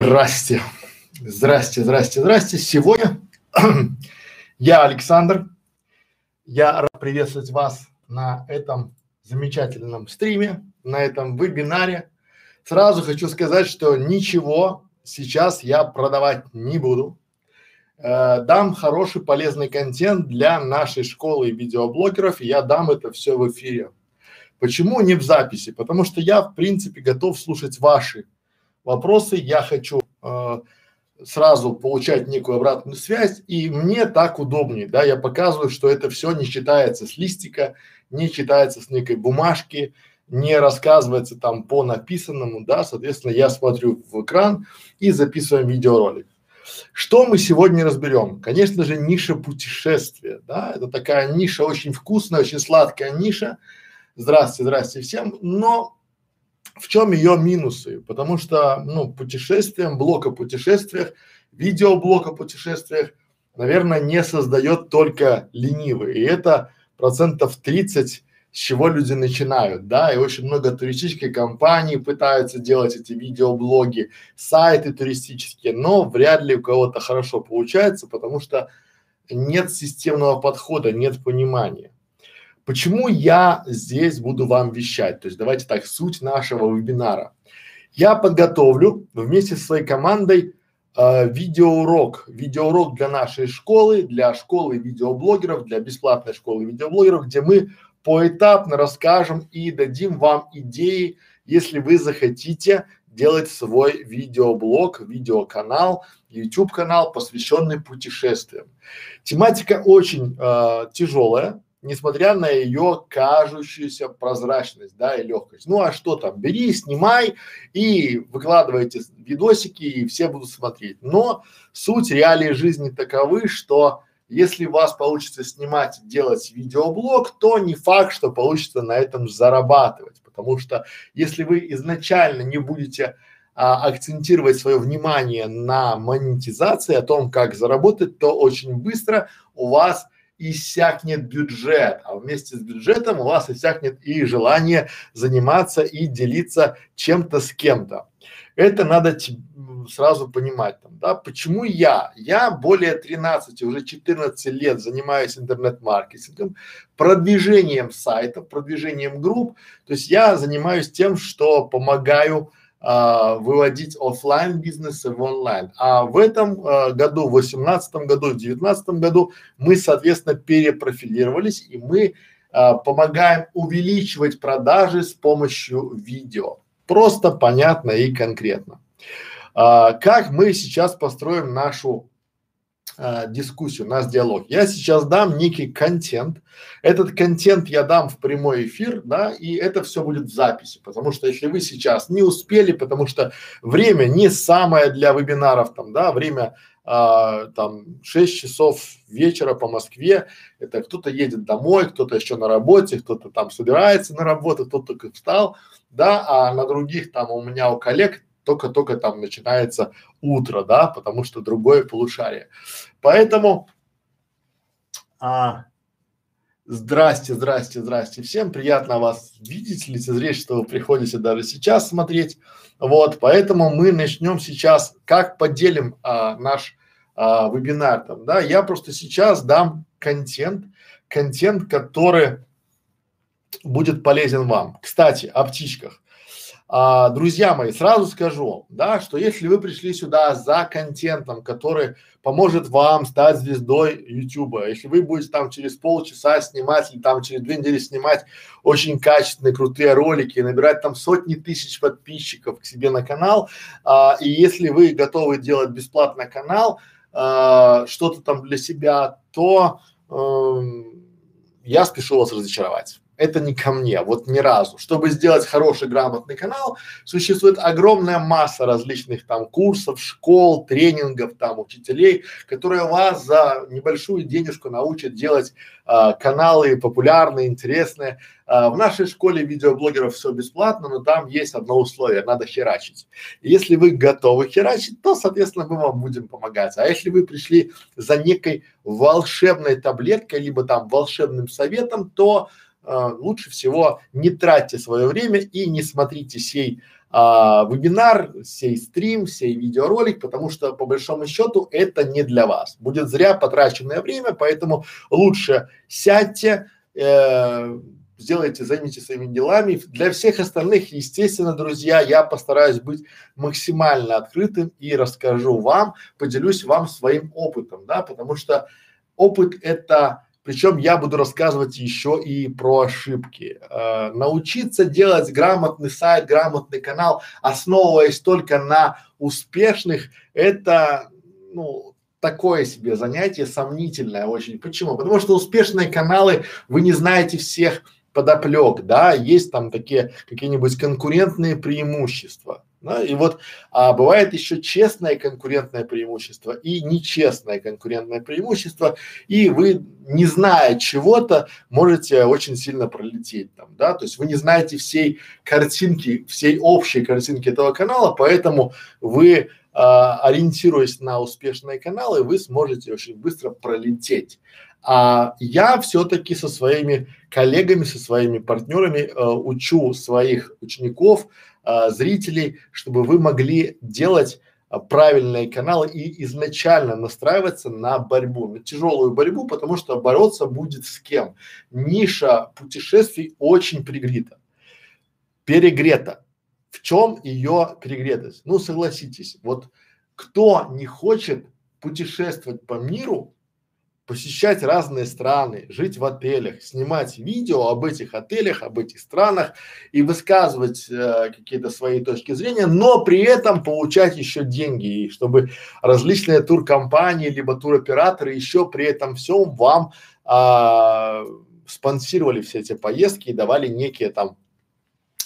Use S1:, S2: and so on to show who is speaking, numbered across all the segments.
S1: Здрасте, здрасте, здрасте, здрасте. Сегодня я Александр. Я рад приветствовать вас на этом замечательном стриме, на этом вебинаре. Сразу хочу сказать, что ничего сейчас я продавать не буду. Э, дам хороший полезный контент для нашей школы видеоблогеров, и я дам это все в эфире. Почему не в записи? Потому что я, в принципе, готов слушать ваши вопросы. Я хочу э, сразу получать некую обратную связь, и мне так удобнее, да, я показываю, что это все не читается с листика, не читается с некой бумажки, не рассказывается там по написанному, да, соответственно, я смотрю в экран и записываем видеоролик. Что мы сегодня разберем? Конечно же, ниша путешествия, да, это такая ниша очень вкусная, очень сладкая ниша, Здравствуйте, здравствуйте всем. Но в чем ее минусы? Потому что, ну, путешествием, блок о путешествиях, видеоблог о путешествиях, наверное, не создает только ленивый. И это процентов 30 с чего люди начинают, да, и очень много туристических компаний пытаются делать эти видеоблоги, сайты туристические, но вряд ли у кого-то хорошо получается, потому что нет системного подхода, нет понимания. Почему я здесь буду вам вещать? То есть давайте так, суть нашего вебинара. Я подготовлю вместе со своей командой э, видеоурок, видеоурок для нашей школы, для школы видеоблогеров, для бесплатной школы видеоблогеров, где мы поэтапно расскажем и дадим вам идеи, если вы захотите делать свой видеоблог, видеоканал, YouTube канал, посвященный путешествиям. Тематика очень э, тяжелая, несмотря на ее кажущуюся прозрачность, да, и легкость. Ну а что там, бери, снимай и выкладывайте видосики, и все будут смотреть. Но суть реалии жизни таковы, что если у вас получится снимать, делать видеоблог, то не факт, что получится на этом зарабатывать, потому что если вы изначально не будете а, акцентировать свое внимание на монетизации, о том, как заработать, то очень быстро у вас иссякнет бюджет, а вместе с бюджетом у вас иссякнет и желание заниматься и делиться чем-то с кем-то. Это надо сразу понимать там, да, почему я? Я более 13, уже 14 лет занимаюсь интернет-маркетингом, продвижением сайтов, продвижением групп, то есть я занимаюсь тем, что помогаю а, выводить офлайн бизнесы в онлайн. А в этом а, году, в восемнадцатом году, в девятнадцатом году мы, соответственно, перепрофилировались и мы а, помогаем увеличивать продажи с помощью видео. Просто, понятно и конкретно. А, как мы сейчас построим нашу а, дискуссию, наш диалог. Я сейчас дам некий контент. Этот контент я дам в прямой эфир, да, и это все будет в записи, потому что если вы сейчас не успели, потому что время не самое для вебинаров там, да, время а, там 6 часов вечера по Москве, это кто-то едет домой, кто-то еще на работе, кто-то там собирается на работу, кто-то только встал, да, а на других там у меня у коллег только-только там начинается утро, да, потому что другое полушарие. Поэтому, а, здрасте, здрасте, здрасте всем, приятно вас видеть, лицезреть, что вы приходите даже сейчас смотреть. Вот, поэтому мы начнем сейчас, как поделим а, наш а, вебинар там, да, я просто сейчас дам контент, контент, который будет полезен вам. Кстати, о птичках. А, друзья мои, сразу скажу, да, что если вы пришли сюда за контентом, который поможет вам стать звездой Ютуба, если вы будете там через полчаса снимать или там через две недели снимать очень качественные, крутые ролики, набирать там сотни тысяч подписчиков к себе на канал, а, и если вы готовы делать бесплатно канал, а, что-то там для себя, то э, я спешу вас разочаровать это не ко мне, вот ни разу. Чтобы сделать хороший, грамотный канал, существует огромная масса различных там курсов, школ, тренингов, там учителей, которые вас за небольшую денежку научат делать а, каналы популярные, интересные. А, в нашей школе видеоблогеров все бесплатно, но там есть одно условие, надо херачить. Если вы готовы херачить, то, соответственно, мы вам будем помогать. А если вы пришли за некой волшебной таблеткой, либо там волшебным советом, то лучше всего не тратьте свое время и не смотрите сей а, вебинар, сей стрим, сей видеоролик, потому что по большому счету это не для вас. Будет зря потраченное время, поэтому лучше сядьте, э, сделайте, займитесь своими делами. Для всех остальных, естественно, друзья, я постараюсь быть максимально открытым и расскажу вам, поделюсь вам своим опытом, да, потому что опыт это причем я буду рассказывать еще и про ошибки. Э, научиться делать грамотный сайт, грамотный канал, основываясь только на успешных, это, ну, такое себе занятие, сомнительное очень. Почему? Потому что успешные каналы, вы не знаете всех подоплек, да, есть там такие какие-нибудь конкурентные преимущества. Да, и вот а, бывает еще честное конкурентное преимущество и нечестное конкурентное преимущество, и вы, не зная чего-то, можете очень сильно пролететь там, да, то есть вы не знаете всей картинки, всей общей картинки этого канала, поэтому вы, а, ориентируясь на успешные каналы, вы сможете очень быстро пролететь. А я все-таки со своими коллегами, со своими партнерами э, учу своих учеников а, зрителей, чтобы вы могли делать а, правильные каналы и изначально настраиваться на борьбу, на тяжелую борьбу, потому что бороться будет с кем. Ниша путешествий очень пригрета, перегрета. В чем ее перегретость? Ну, согласитесь, вот кто не хочет путешествовать по миру, посещать разные страны, жить в отелях, снимать видео об этих отелях, об этих странах и высказывать э, какие-то свои точки зрения, но при этом получать еще деньги, и чтобы различные туркомпании либо туроператоры еще при этом всем вам а, спонсировали все эти поездки и давали некие там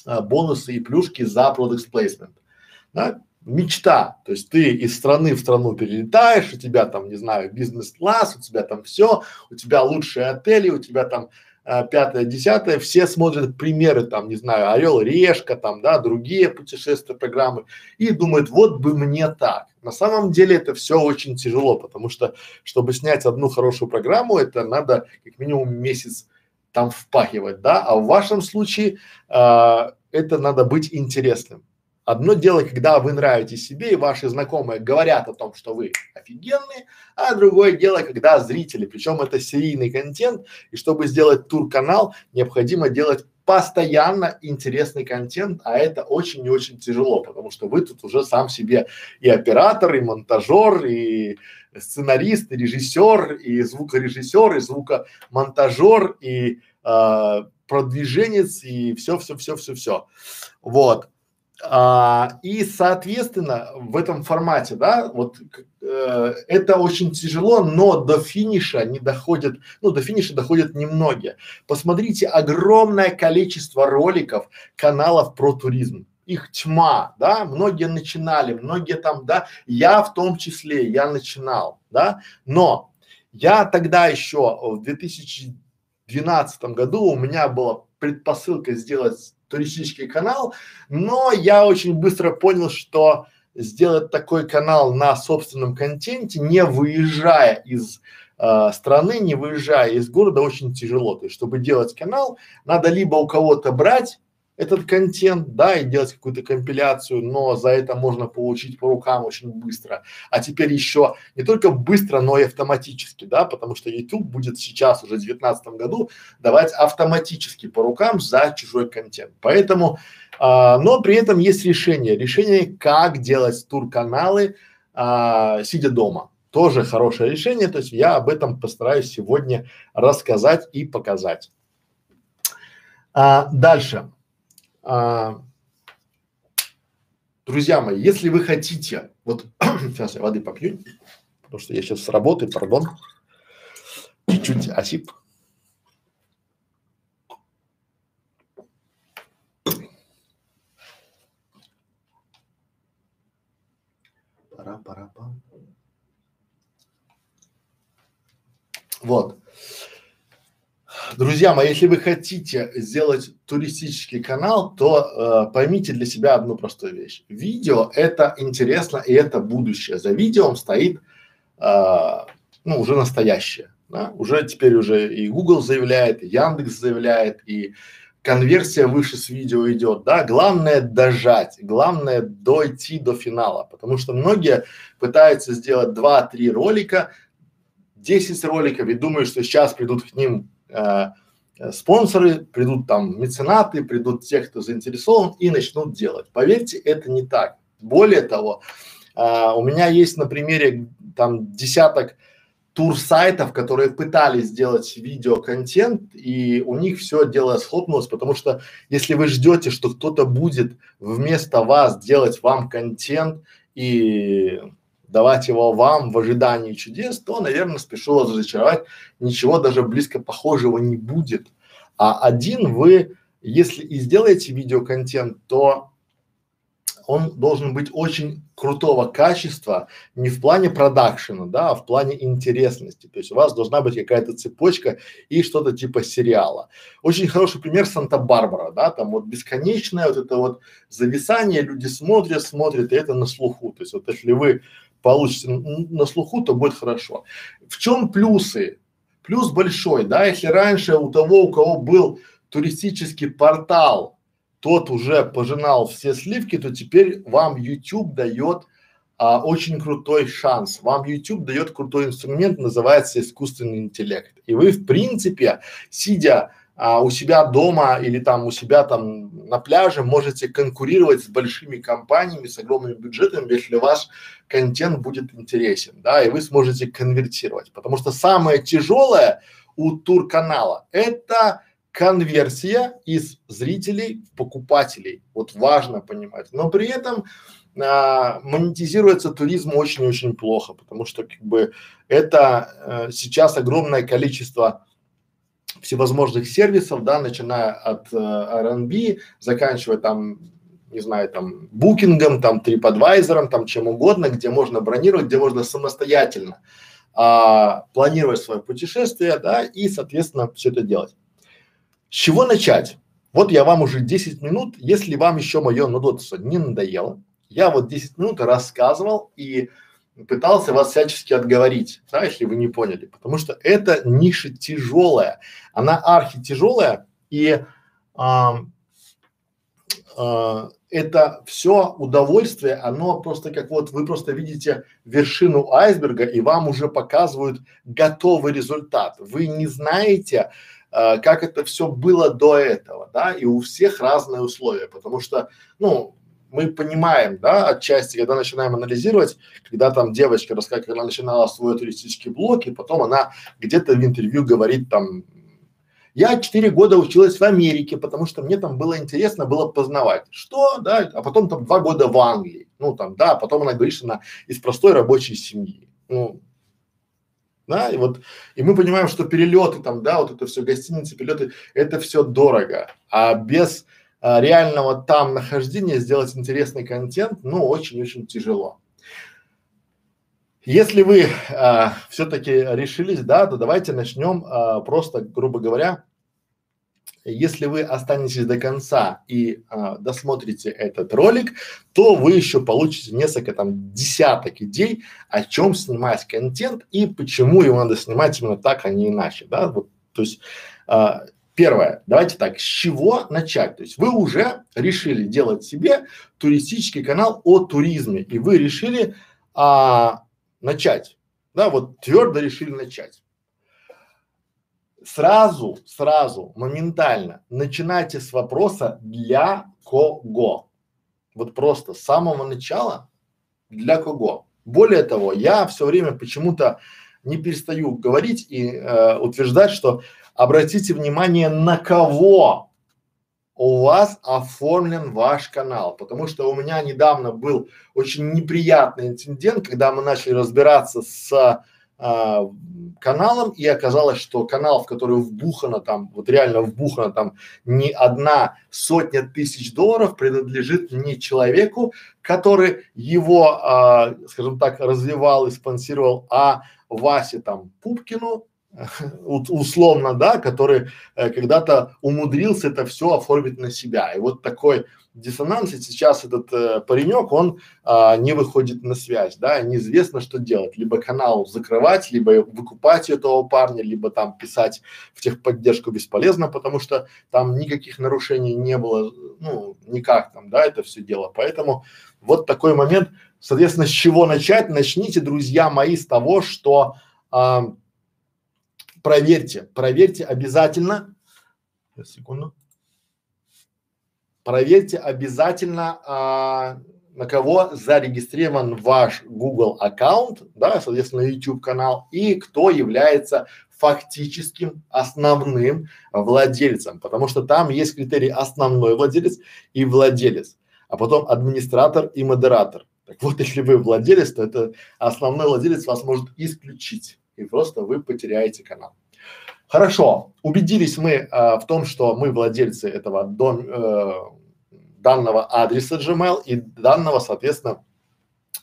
S1: а, бонусы и плюшки за product placement. Да? Мечта, то есть ты из страны в страну перелетаешь, у тебя там, не знаю, бизнес-класс, у тебя там все, у тебя лучшие отели, у тебя там а, пятое, десятое, все смотрят примеры там, не знаю, Орел, Решка там, да, другие путешествия, программы и думают, вот бы мне так. На самом деле это все очень тяжело, потому что, чтобы снять одну хорошую программу, это надо как минимум месяц там впахивать, да, а в вашем случае а, это надо быть интересным. Одно дело, когда вы нравитесь себе и ваши знакомые говорят о том, что вы офигенные, а другое дело, когда зрители, причем это серийный контент, и чтобы сделать тур-канал, необходимо делать постоянно интересный контент, а это очень и очень тяжело, потому что вы тут уже сам себе и оператор, и монтажер, и сценарист, и режиссер, и звукорежиссер, и звукомонтажер, и э, продвиженец, и все, все, все, все, все. Вот. А, и, соответственно, в этом формате, да, вот э, это очень тяжело, но до финиша не доходят, ну, до финиша доходят немногие. Посмотрите, огромное количество роликов, каналов про туризм. Их тьма, да, многие начинали, многие там, да, я в том числе, я начинал, да, но я тогда еще в 2012 году у меня была предпосылка сделать туристический канал, но я очень быстро понял, что сделать такой канал на собственном контенте, не выезжая из э, страны, не выезжая из города, очень тяжело. То есть, чтобы делать канал, надо либо у кого-то брать этот контент, да, и делать какую-то компиляцию, но за это можно получить по рукам очень быстро. А теперь еще не только быстро, но и автоматически, да, потому что YouTube будет сейчас уже в 2019 году давать автоматически по рукам за чужой контент. Поэтому, а, но при этом есть решение, решение, как делать тур-каналы, а, сидя дома. Тоже хорошее решение, то есть я об этом постараюсь сегодня рассказать и показать. А, дальше. А, друзья мои, если вы хотите, вот сейчас я воды попью, потому что я сейчас с работы, пардон, чуть-чуть осип. Пора, пора, пора. Вот. Друзья мои, если вы хотите сделать туристический канал, то э, поймите для себя одну простую вещь. Видео это интересно и это будущее. За видео стоит э, ну уже настоящее. Да? Уже теперь уже и Google заявляет, и Яндекс заявляет, и конверсия выше с видео идет, да, главное дожать, главное дойти до финала, потому что многие пытаются сделать 2-3 ролика, 10 роликов и думают, что сейчас придут к ним спонсоры, придут там меценаты, придут те, кто заинтересован и начнут делать. Поверьте, это не так. Более того, э, у меня есть на примере там десяток тур-сайтов, которые пытались сделать видеоконтент, и у них все дело схлопнулось, потому что если вы ждете, что кто-то будет вместо вас делать вам контент и давать его вам в ожидании чудес, то, наверное, спешу вас разочаровать, ничего даже близко похожего не будет. А один вы, если и сделаете видеоконтент, то он должен быть очень крутого качества, не в плане продакшена, да, а в плане интересности. То есть у вас должна быть какая-то цепочка и что-то типа сериала. Очень хороший пример Санта-Барбара, да, там вот бесконечное вот это вот зависание, люди смотрят, смотрят, и это на слуху. То есть вот если вы получите на слуху, то будет хорошо. В чем плюсы? Плюс большой, да, если раньше у того, у кого был туристический портал, тот уже пожинал все сливки, то теперь вам YouTube дает а, очень крутой шанс. Вам YouTube дает крутой инструмент, называется искусственный интеллект. И вы, в принципе, сидя а, у себя дома или там у себя там на пляже, можете конкурировать с большими компаниями, с огромными бюджетами, если ваш контент будет интересен, да, и вы сможете конвертировать. Потому что самое тяжелое у тур-канала – это конверсия из зрителей в покупателей. Вот важно понимать. Но при этом а, монетизируется туризм очень-очень плохо, потому что как бы это а, сейчас огромное количество всевозможных сервисов, да, начиная от а, R&B, заканчивая там не знаю, там, букингом, там, TripAdvisor, там, чем угодно, где можно бронировать, где можно самостоятельно а, планировать свое путешествие, да, и, соответственно, все это делать. С чего начать? Вот я вам уже 10 минут, если вам еще мое нудотство не надоело, я вот 10 минут рассказывал и пытался вас всячески отговорить, да, если вы не поняли, потому что эта ниша тяжелая, она архи тяжелая и а, а, это все удовольствие, оно просто как вот вы просто видите вершину айсберга и вам уже показывают готовый результат. Вы не знаете, э, как это все было до этого, да, и у всех разные условия, потому что, ну, мы понимаем, да, отчасти, когда начинаем анализировать, когда там девочка рассказывает, когда она начинала свой туристический блог, и потом она где-то в интервью говорит там, я четыре года училась в Америке, потому что мне там было интересно было познавать. Что, да, а потом там два года в Англии. Ну там, да, потом она говорит, что она из простой рабочей семьи. Ну, да, и вот, и мы понимаем, что перелеты там, да, вот это все, гостиницы, перелеты, это все дорого, а без а, реального там нахождения сделать интересный контент, ну, очень-очень тяжело. Если вы а, все-таки решились, да, то давайте начнем а, просто, грубо говоря, если вы останетесь до конца и а, досмотрите этот ролик, то вы еще получите несколько там десяток идей, о чем снимать контент и почему его надо снимать именно так, а не иначе, да, вот, то есть Первое, давайте так, с чего начать? То есть вы уже решили делать себе туристический канал о туризме, и вы решили а, начать, да, вот твердо решили начать сразу, сразу, моментально начинайте с вопроса для кого. Вот просто с самого начала для кого. Более того, я все время почему-то не перестаю говорить и э, утверждать, что обратите внимание на кого у вас оформлен ваш канал, потому что у меня недавно был очень неприятный инцидент, когда мы начали разбираться с а, каналом и оказалось, что канал, в который вбухано там, вот реально вбухано там не одна сотня тысяч долларов принадлежит не человеку, который его, а, скажем так, развивал и спонсировал, а Васе там Пупкину, условно, да, который э, когда-то умудрился это все оформить на себя. И вот такой диссонанс, и сейчас этот э, паренек, он а, не выходит на связь, да, неизвестно, что делать. Либо канал закрывать, либо выкупать этого парня, либо там писать в техподдержку бесполезно, потому что там никаких нарушений не было, ну, никак там, да, это все дело. Поэтому вот такой момент, соответственно, с чего начать? Начните, друзья мои, с того, что а, проверьте, проверьте обязательно. Секунду. Проверьте обязательно, а, на кого зарегистрирован ваш Google аккаунт, да, соответственно, YouTube канал и кто является фактическим основным владельцем, потому что там есть критерий основной владелец и владелец, а потом администратор и модератор. Так вот, если вы владелец, то это основной владелец вас может исключить и просто вы потеряете канал. Хорошо, убедились мы э, в том, что мы владельцы этого дом, э, данного адреса Gmail и данного, соответственно,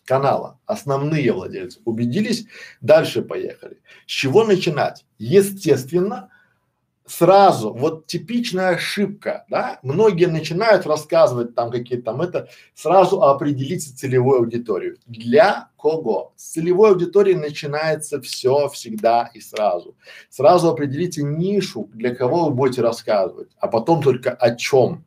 S1: канала, основные владельцы. Убедились? Дальше поехали. С чего начинать? Естественно, сразу, вот типичная ошибка, да, многие начинают рассказывать там какие-то там это, сразу определите целевую аудиторию. Для кого? С целевой аудитории начинается все всегда и сразу. Сразу определите нишу, для кого вы будете рассказывать, а потом только о чем.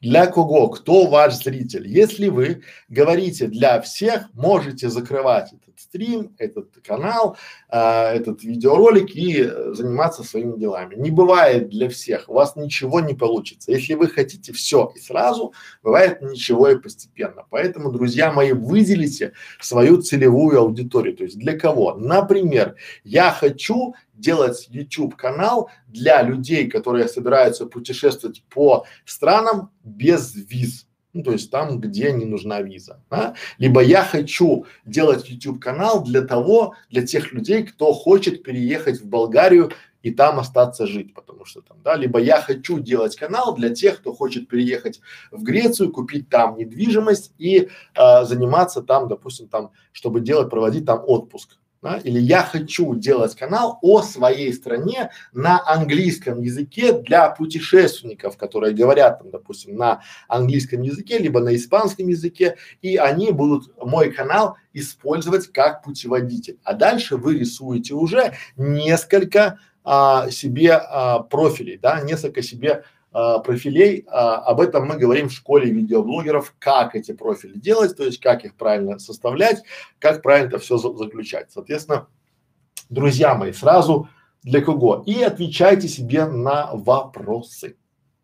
S1: Для кого? Кто ваш зритель? Если вы говорите для всех, можете закрывать этот стрим, этот канал, а, этот видеоролик и э, заниматься своими делами. Не бывает для всех, у вас ничего не получится. Если вы хотите все и сразу, бывает ничего и постепенно. Поэтому, друзья мои, выделите свою целевую аудиторию. То есть для кого? Например, я хочу делать YouTube канал для людей, которые собираются путешествовать по странам без виз. Ну, то есть там, где не нужна виза, да? Либо я хочу делать YouTube канал для того, для тех людей, кто хочет переехать в Болгарию и там остаться жить, потому что там, да, либо я хочу делать канал для тех, кто хочет переехать в Грецию, купить там недвижимость и э, заниматься там, допустим, там, чтобы делать, проводить там отпуск да, или я хочу делать канал о своей стране на английском языке для путешественников, которые говорят там, допустим, на английском языке, либо на испанском языке, и они будут мой канал использовать как путеводитель. А дальше вы рисуете уже несколько а, себе а, профилей, да, несколько себе а, профилей. А, об этом мы говорим в школе видеоблогеров, как эти профили делать, то есть как их правильно составлять, как правильно это все за заключать. Соответственно, друзья мои, сразу для кого? И отвечайте себе на вопросы.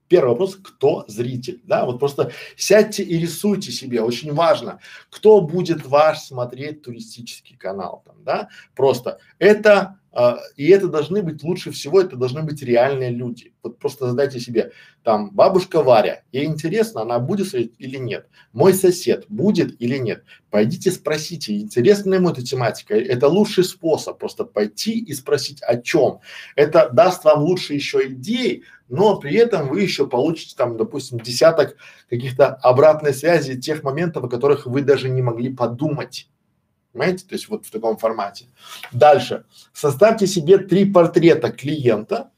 S1: Первый вопрос, кто зритель, да, вот просто сядьте и рисуйте себе, очень важно, кто будет ваш смотреть туристический канал там, да, просто это а, и это должны быть лучше всего, это должны быть реальные люди. Вот просто задайте себе, там, бабушка Варя, ей интересно, она будет смотреть или нет? Мой сосед будет или нет? Пойдите спросите, интересна ему эта тематика. Это лучший способ, просто пойти и спросить о чем. Это даст вам лучше еще идей, но при этом вы еще получите там, допустим, десяток каких-то обратной связи тех моментов, о которых вы даже не могли подумать. Понимаете? То есть вот в таком формате. Дальше. Составьте себе три портрета клиента.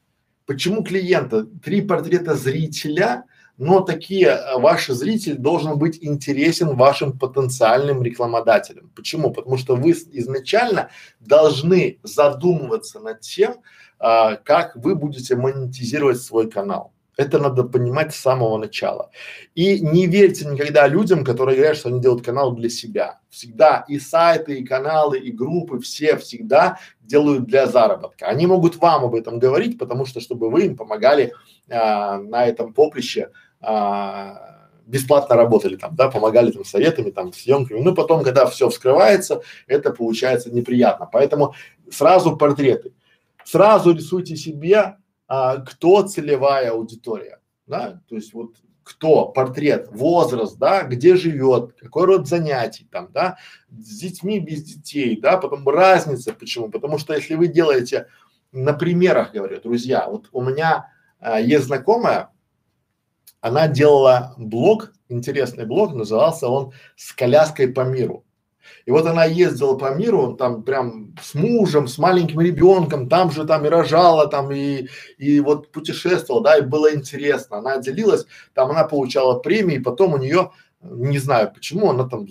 S1: Почему клиента? Три портрета зрителя, но такие, э, ваш зритель должен быть интересен вашим потенциальным рекламодателям. Почему? Потому что вы изначально должны задумываться над тем, а, как вы будете монетизировать свой канал. Это надо понимать с самого начала. И не верьте никогда людям, которые говорят, что они делают канал для себя. Всегда и сайты, и каналы, и группы, все всегда делают для заработка. Они могут вам об этом говорить, потому что, чтобы вы им помогали а, на этом поприще а, бесплатно работали там, да, помогали там советами, там, съемками. Ну, потом, когда все вскрывается, это получается неприятно. Поэтому сразу портреты. Сразу рисуйте себе а, кто целевая аудитория, да, то есть вот кто, портрет, возраст, да, где живет, какой род занятий там, да, с детьми, без детей, да, потом разница, почему, потому что если вы делаете на примерах, говорю, друзья, вот у меня а, есть знакомая, она делала блог, интересный блог, назывался он «С коляской по миру». И вот она ездила по миру, там прям с мужем, с маленьким ребенком, там же там и рожала, там и, и вот путешествовала, да, и было интересно. Она делилась, там она получала премии, потом у нее, не знаю почему, она там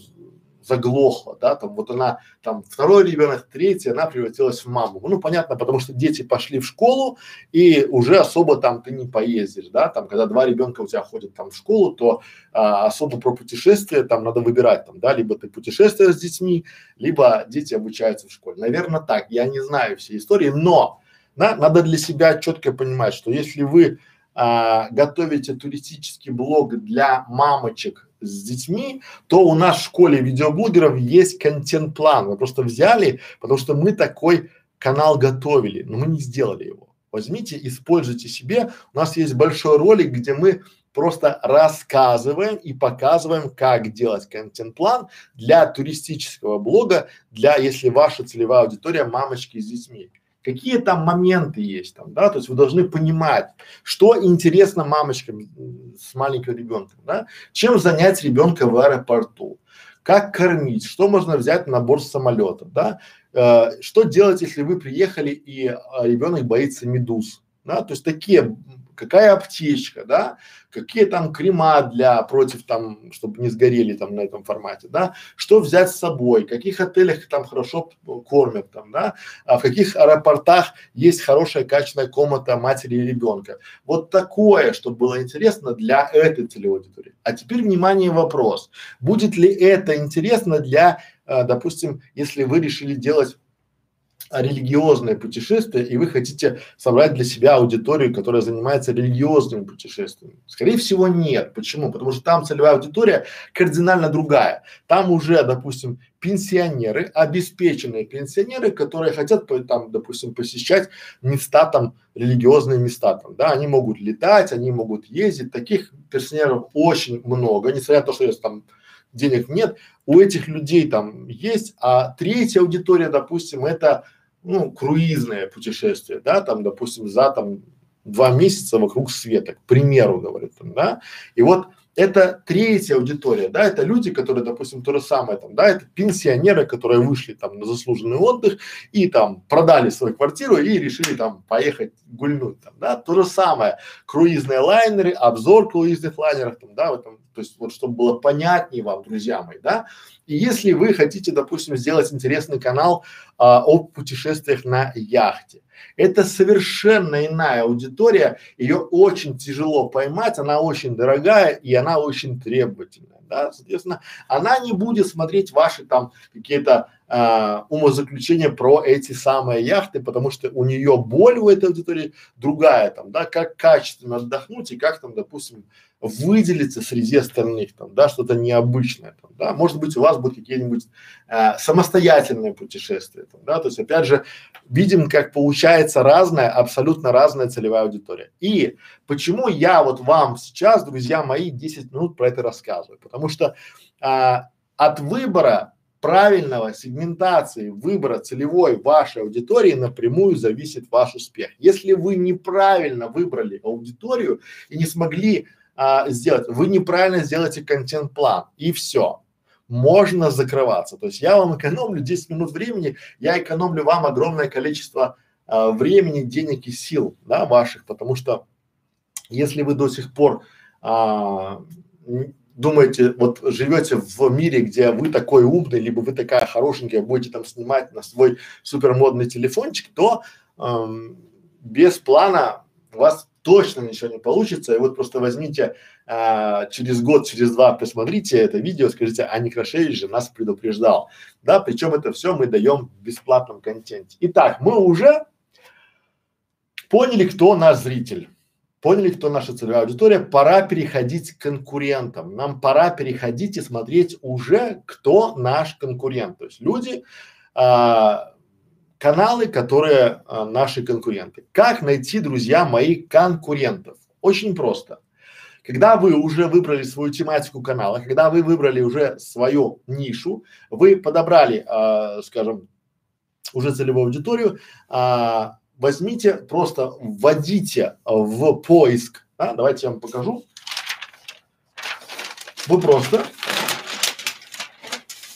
S1: заглохла, да, там вот она, там второй ребенок, третий, она превратилась в маму. Ну, понятно, потому что дети пошли в школу и уже особо там ты не поездишь, да, там, когда два ребенка у тебя ходят там в школу, то а, особо про путешествия там надо выбирать там, да, либо ты путешествуешь с детьми, либо дети обучаются в школе. Наверное, так, я не знаю все истории, но да, надо для себя четко понимать, что если вы а, готовите туристический блог для мамочек с детьми, то у нас в школе видеоблогеров есть контент-план. Мы просто взяли, потому что мы такой канал готовили, но мы не сделали его. Возьмите, используйте себе. У нас есть большой ролик, где мы просто рассказываем и показываем, как делать контент-план для туристического блога, для, если ваша целевая аудитория мамочки с детьми какие там моменты есть там, да, то есть вы должны понимать, что интересно мамочкам с маленьким ребенком, да, чем занять ребенка в аэропорту, как кормить, что можно взять на борт самолета, да, э, что делать, если вы приехали и э, ребенок боится медуз, да, то есть такие какая аптечка, да, какие там крема для против там, чтобы не сгорели там на этом формате, да, что взять с собой, в каких отелях там хорошо кормят там, да, а в каких аэропортах есть хорошая качественная комната матери и ребенка. Вот такое, чтобы было интересно для этой целевой аудитории. А теперь внимание вопрос, будет ли это интересно для, э, допустим, если вы решили делать религиозное путешествие, и вы хотите собрать для себя аудиторию, которая занимается религиозными путешествиями? Скорее всего, нет. Почему? Потому что там целевая аудитория кардинально другая. Там уже, допустим, пенсионеры, обеспеченные пенсионеры, которые хотят там, допустим, посещать места там, религиозные места там, да, они могут летать, они могут ездить, таких пенсионеров очень много, несмотря на то, что есть там денег нет, у этих людей там есть, а третья аудитория, допустим, это ну, круизное путешествие, да, там, допустим, за там два месяца вокруг света, к примеру, говорит там, да, и вот это третья аудитория, да, это люди, которые, допустим, то же самое там, да, это пенсионеры, которые вышли там на заслуженный отдых и там продали свою квартиру и решили там поехать гульнуть там, да, то же самое, круизные лайнеры, обзор круизных лайнеров там, да, в этом, то есть вот чтобы было понятнее вам, друзья мои, да, и если вы хотите, допустим, сделать интересный канал а, о путешествиях на яхте, это совершенно иная аудитория, ее очень тяжело поймать, она очень дорогая и она очень требовательная, да, соответственно, она не будет смотреть ваши там какие-то а, умозаключения про эти самые яхты, потому что у нее боль у этой аудитории другая там, да, как качественно отдохнуть и как там, допустим, выделиться среди остальных там, да, что-то необычное там, да, может быть у вас будут какие-нибудь э, самостоятельные путешествия там, да, то есть опять же видим, как получается разная, абсолютно разная целевая аудитория. И почему я вот вам сейчас, друзья мои, 10 минут про это рассказываю, потому что э, от выбора правильного сегментации выбора целевой вашей аудитории напрямую зависит ваш успех. Если вы неправильно выбрали аудиторию и не смогли а, сделать. Вы неправильно сделаете контент-план и все. Можно закрываться. То есть я вам экономлю 10 минут времени, я экономлю вам огромное количество а, времени, денег и сил, да, ваших, потому что если вы до сих пор а, думаете, вот живете в мире, где вы такой умный, либо вы такая хорошенькая, будете там снимать на свой супермодный телефончик, то эм, без плана у вас точно ничего не получится. И вот просто возьмите а, через год, через два посмотрите это видео, скажите, а Некрашевич же нас предупреждал. Да, причем это все мы даем в бесплатном контенте. Итак, мы уже поняли, кто наш зритель. Поняли, кто наша целевая аудитория, пора переходить к конкурентам. Нам пора переходить и смотреть уже, кто наш конкурент. То есть люди, а, каналы, которые а, наши конкуренты. Как найти, друзья мои, конкурентов? Очень просто. Когда вы уже выбрали свою тематику канала, когда вы выбрали уже свою нишу, вы подобрали, а, скажем, уже целевую аудиторию, а, возьмите, просто вводите в поиск, да, давайте я вам покажу. Вы просто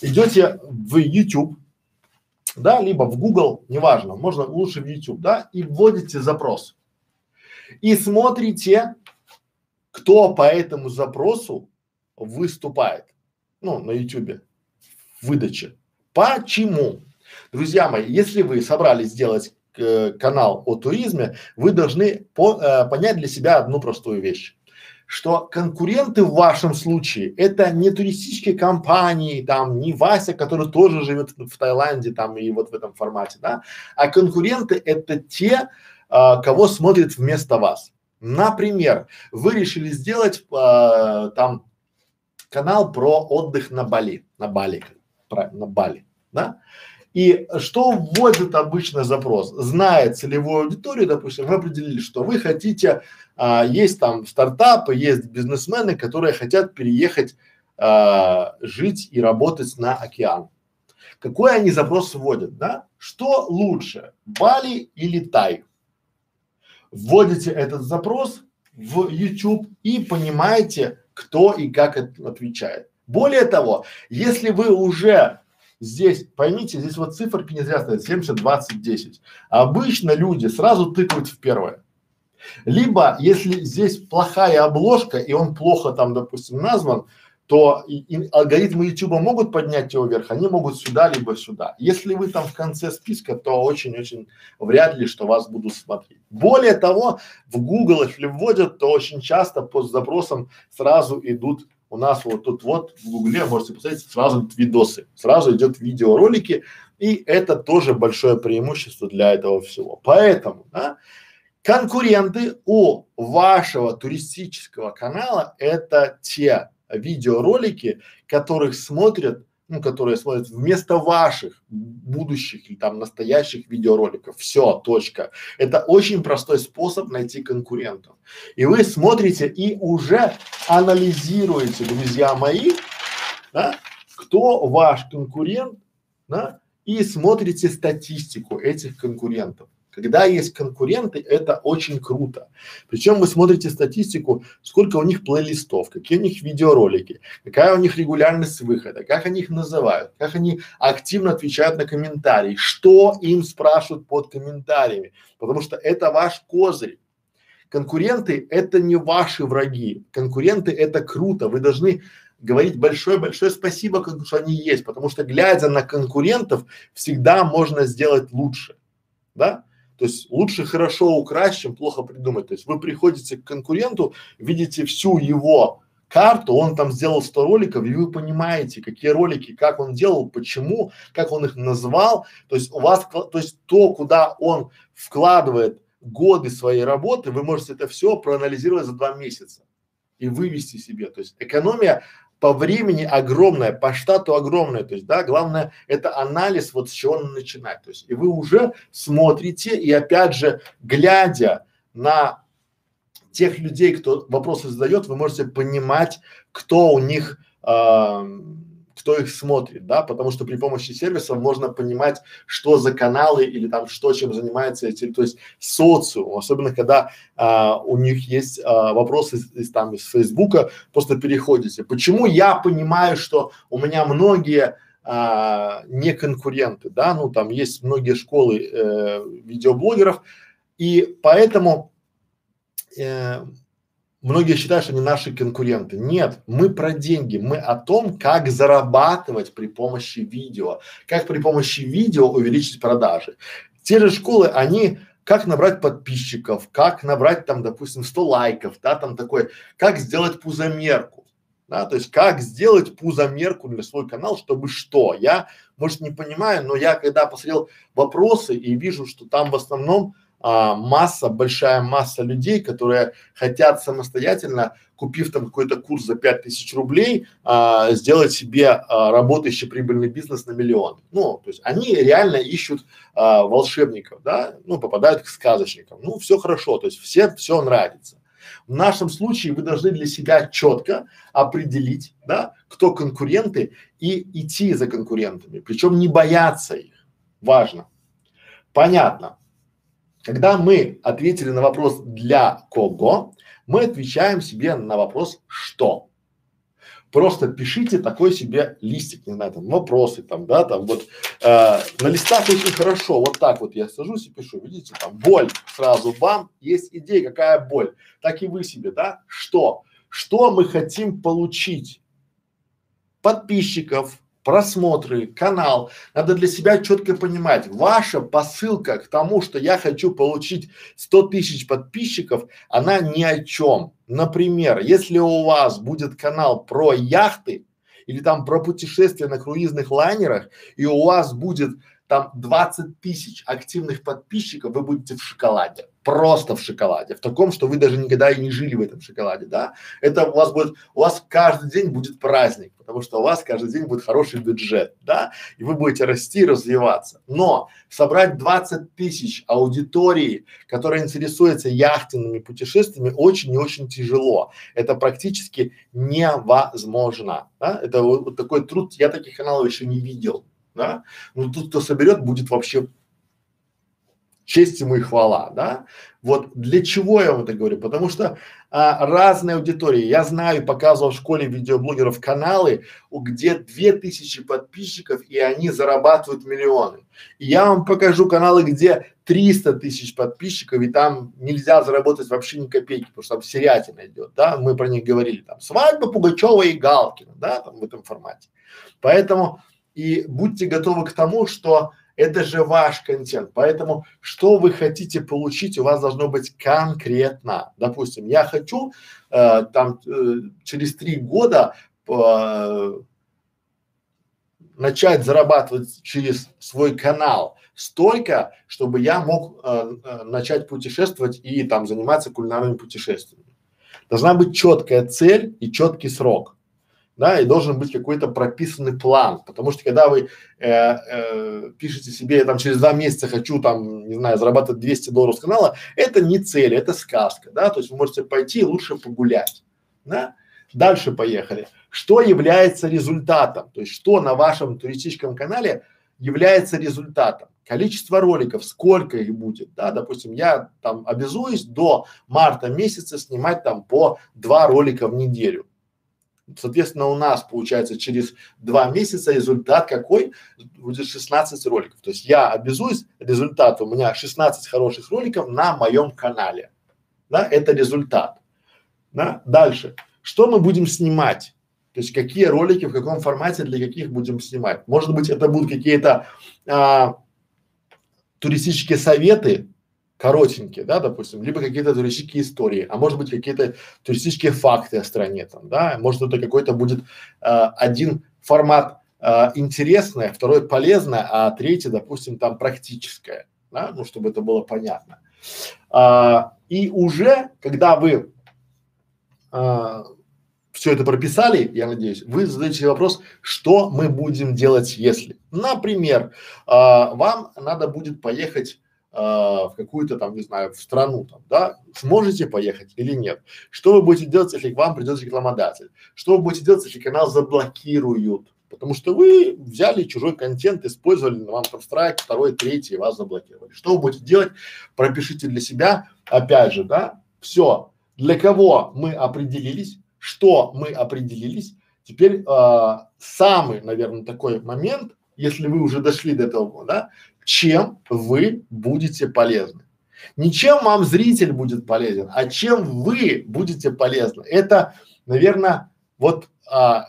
S1: идете в YouTube, да, либо в Google, неважно, можно лучше в YouTube, да, и вводите запрос. И смотрите, кто по этому запросу выступает, ну, на YouTube, выдаче. Почему? Друзья мои, если вы собрались сделать канал о туризме, вы должны по, э, понять для себя одну простую вещь что конкуренты в вашем случае это не туристические компании, там, не Вася, который тоже живет в Таиланде там и вот в этом формате, да, а конкуренты это те, а, кого смотрят вместо вас. Например, вы решили сделать а, там канал про отдых на Бали, на Бали, на Бали, да? И что вводит обычно запрос? Зная целевую аудиторию, допустим, вы определили, что вы хотите, а, есть там стартапы, есть бизнесмены, которые хотят переехать а, жить и работать на океан. Какой они запрос вводят, да? Что лучше, Бали или Тай? Вводите этот запрос в YouTube и понимаете, кто и как отвечает. Более того, если вы уже здесь, поймите, здесь вот циферки не зря стоят, 70, 20, 10. Обычно люди сразу тыкают в первое. Либо, если здесь плохая обложка, и он плохо там, допустим, назван, то и, и алгоритмы YouTube могут поднять его вверх, они могут сюда, либо сюда. Если вы там в конце списка, то очень-очень вряд ли, что вас будут смотреть. Более того, в Google, если вводят, то очень часто по запросам сразу идут у нас вот тут вот в гугле можете посмотреть сразу видосы, сразу идет видеоролики, и это тоже большое преимущество для этого всего. Поэтому, да, конкуренты у вашего туристического канала это те видеоролики, которых смотрят ну, которые смотрят вместо ваших будущих или там настоящих видеороликов. Все, точка. Это очень простой способ найти конкурентов. И вы смотрите и уже анализируете, друзья мои, да, кто ваш конкурент, да, и смотрите статистику этих конкурентов. Когда есть конкуренты, это очень круто. Причем вы смотрите статистику, сколько у них плейлистов, какие у них видеоролики, какая у них регулярность выхода, как они их называют, как они активно отвечают на комментарии, что им спрашивают под комментариями, потому что это ваш козырь. Конкуренты – это не ваши враги, конкуренты – это круто, вы должны говорить большое-большое спасибо, что они есть, потому что глядя на конкурентов, всегда можно сделать лучше, да? То есть лучше хорошо украсть, чем плохо придумать. То есть вы приходите к конкуренту, видите всю его карту, он там сделал 100 роликов, и вы понимаете, какие ролики, как он делал, почему, как он их назвал. То есть у вас, то есть то, куда он вкладывает годы своей работы, вы можете это все проанализировать за два месяца и вывести себе. То есть экономия по времени огромная, по штату огромная, то есть, да, главное это анализ, вот с чего начинать, то есть, и вы уже смотрите и опять же, глядя на тех людей, кто вопросы задает, вы можете понимать, кто у них э, кто их смотрит, да, потому что при помощи сервисов можно понимать, что за каналы или там что чем занимается эти, то есть социум, особенно когда а, у них есть а, вопросы из, из там из Фейсбука, просто переходите. Почему я понимаю, что у меня многие а, не конкуренты, да, ну там есть многие школы э, видеоблогеров, и поэтому э, Многие считают, что они наши конкуренты. Нет, мы про деньги, мы о том, как зарабатывать при помощи видео, как при помощи видео увеличить продажи. Те же школы, они как набрать подписчиков, как набрать там, допустим, 100 лайков, да, там такой, как сделать пузомерку, да, то есть как сделать пузомерку для свой канал, чтобы что. Я, может, не понимаю, но я когда посмотрел вопросы и вижу, что там в основном а, масса, большая масса людей, которые хотят самостоятельно, купив там какой-то курс за пять тысяч рублей, а, сделать себе а, работающий прибыльный бизнес на миллион. Ну, то есть они реально ищут а, волшебников, да, ну, попадают к сказочникам. Ну, все хорошо, то есть все, все нравится. В нашем случае вы должны для себя четко определить, да, кто конкуренты и идти за конкурентами, причем не бояться их. Важно. Понятно. Когда мы ответили на вопрос для кого, мы отвечаем себе на вопрос что. просто пишите такой себе листик, не знаю, там вопросы там, да, там вот э, на листах очень хорошо, вот так вот я сажусь и пишу, видите, там боль, сразу бам, есть идея, какая боль, так и вы себе, да, что, что мы хотим получить, подписчиков, просмотры, канал. Надо для себя четко понимать, ваша посылка к тому, что я хочу получить 100 тысяч подписчиков, она ни о чем. Например, если у вас будет канал про яхты или там про путешествия на круизных лайнерах, и у вас будет там 20 тысяч активных подписчиков, вы будете в шоколаде просто в шоколаде, в таком, что вы даже никогда и не жили в этом шоколаде, да? Это у вас будет, у вас каждый день будет праздник, потому что у вас каждый день будет хороший бюджет, да? И вы будете расти, развиваться. Но собрать 20 тысяч аудитории, которая интересуется яхтенными путешествиями, очень и очень тяжело. Это практически невозможно, да? Это вот, вот такой труд, я таких каналов еще не видел, да? Но тут, кто соберет, будет вообще честь ему и хвала, да? Вот для чего я вам это говорю? Потому что а, разные аудитории. Я знаю, показывал в школе видеоблогеров каналы, где две тысячи подписчиков, и они зарабатывают миллионы. И я вам покажу каналы, где 300 тысяч подписчиков, и там нельзя заработать вообще ни копейки, потому что там серятина идет, да, мы про них говорили, там, свадьба Пугачева и Галкина, да, там в этом формате. Поэтому и будьте готовы к тому, что это же ваш контент. Поэтому, что вы хотите получить, у вас должно быть конкретно. Допустим, я хочу э, там э, через три года э, начать зарабатывать через свой канал столько, чтобы я мог э, э, начать путешествовать и там заниматься кулинарными путешествиями. Должна быть четкая цель и четкий срок да, и должен быть какой-то прописанный план, потому что когда вы э, э, пишете себе, я там через два месяца хочу там, не знаю, зарабатывать 200 долларов с канала, это не цель, это сказка, да, то есть вы можете пойти лучше погулять, да. Дальше поехали. Что является результатом, то есть что на вашем туристическом канале является результатом? Количество роликов, сколько их будет, да, допустим, я там обязуюсь до марта месяца снимать там по два ролика в неделю Соответственно, у нас получается через два месяца результат какой? Будет 16 роликов. То есть я обязуюсь, результат у меня 16 хороших роликов на моем канале. Да, это результат. Да? Дальше. Что мы будем снимать? То есть какие ролики, в каком формате, для каких будем снимать? Может быть, это будут какие-то а, туристические советы, коротенькие, да, допустим, либо какие-то туристические истории, а может быть какие-то туристические факты о стране там, да, может это какой-то будет э, один формат э, интересный, второй полезный, а третий, допустим, там практическое, да, ну чтобы это было понятно. А, и уже, когда вы а, все это прописали, я надеюсь, вы задаете вопрос, что мы будем делать, если. Например, а, вам надо будет поехать а, в какую-то там, не знаю, в страну там, да, сможете поехать или нет? Что вы будете делать, если к вам придет рекламодатель? Что вы будете делать, если канал заблокируют? Потому что вы взяли чужой контент, использовали, вам там страйк, второй, третий, вас заблокировали. Что вы будете делать? Пропишите для себя, опять же, да, все. Для кого мы определились, что мы определились. Теперь э, самый, наверное, такой момент, если вы уже дошли до этого, да, чем вы будете полезны. Не чем вам зритель будет полезен, а чем вы будете полезны. Это, наверное, вот а,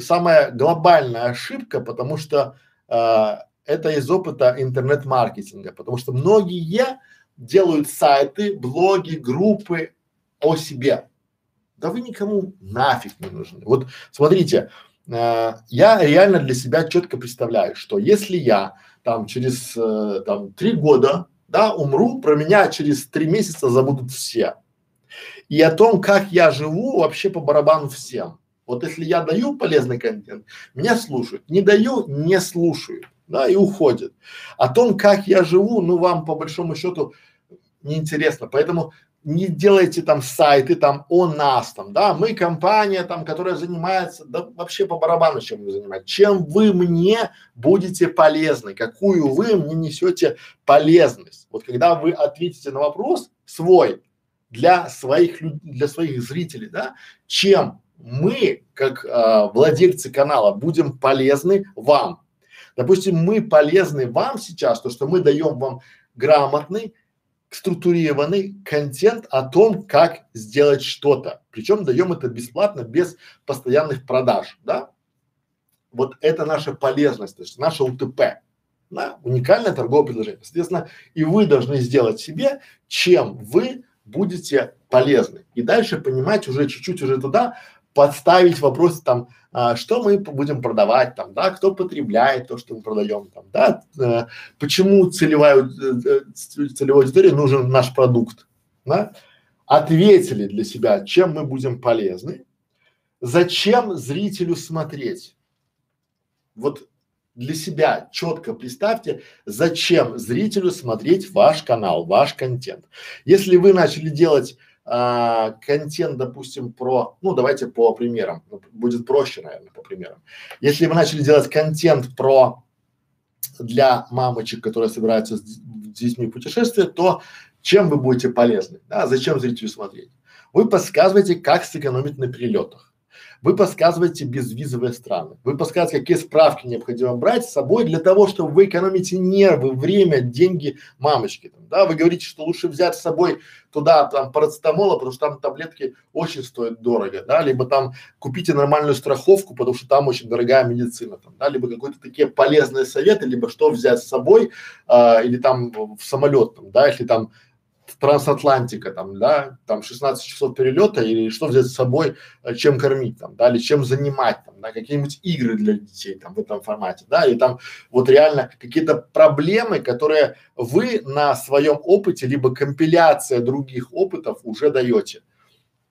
S1: самая глобальная ошибка, потому что а, это из опыта интернет-маркетинга, потому что многие делают сайты, блоги, группы о себе. Да вы никому нафиг не нужны. Вот смотрите, э, я реально для себя четко представляю, что если я там через э, там три года, да, умру, про меня через три месяца забудут все. И о том, как я живу, вообще по барабану всем. Вот если я даю полезный контент, меня слушают. Не даю, не слушают, да, и уходят. О том, как я живу, ну вам по большому счету неинтересно. Поэтому не делайте там сайты там о нас там, да, мы компания там, которая занимается, да вообще по барабану чем вы занимаетесь, чем вы мне будете полезны, какую вы мне несете полезность. Вот когда вы ответите на вопрос свой для своих для своих зрителей, да, чем мы, как э, владельцы канала, будем полезны вам. Допустим, мы полезны вам сейчас, то, что мы даем вам грамотный, структурированный контент о том, как сделать что-то. Причем даем это бесплатно, без постоянных продаж, да? Вот это наша полезность, то есть наше УТП, да? уникальное торговое предложение. Соответственно, и вы должны сделать себе, чем вы будете полезны. И дальше понимать уже чуть-чуть уже туда, подставить вопрос там, а, что мы будем продавать там, да, кто потребляет то, что мы продаем там, да, э, почему целевая, э, э целевой аудитории нужен наш продукт, да, ответили для себя, чем мы будем полезны, зачем зрителю смотреть. Вот для себя четко представьте, зачем зрителю смотреть ваш канал, ваш контент. Если вы начали делать а, контент, допустим, про, ну давайте по примерам, ну, будет проще, наверное, по примерам. Если вы начали делать контент про для мамочек, которые собираются с, детьми путешествия, то чем вы будете полезны? Да, зачем зрителю смотреть? Вы подсказываете, как сэкономить на перелетах. Вы подсказываете безвизовые страны. Вы подсказываете, какие справки необходимо брать с собой для того, чтобы вы экономите нервы, время, деньги мамочки. Там, да, вы говорите, что лучше взять с собой туда там парацетамола, потому что там таблетки очень стоят дорого, да, либо там купите нормальную страховку, потому что там очень дорогая медицина, там, да, либо какой-то такие полезные советы, либо что взять с собой, а, или там в самолет, там, да, если там трансатлантика там, да, там 16 часов перелета или что взять с собой, э, чем кормить там, да, или чем занимать там, да, какие-нибудь игры для детей там в этом формате, да, и там вот реально какие-то проблемы, которые вы на своем опыте либо компиляция других опытов уже даете.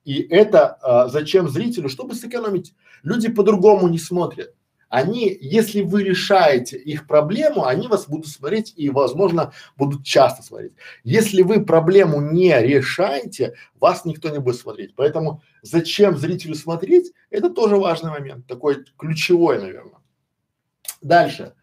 S1: И это а, зачем зрителю? Чтобы сэкономить. Люди по-другому не смотрят они, если вы решаете их проблему, они вас будут смотреть и, возможно, будут часто смотреть. Если вы проблему не решаете, вас никто не будет смотреть. Поэтому зачем зрителю смотреть, это тоже важный момент, такой ключевой, наверное. Дальше.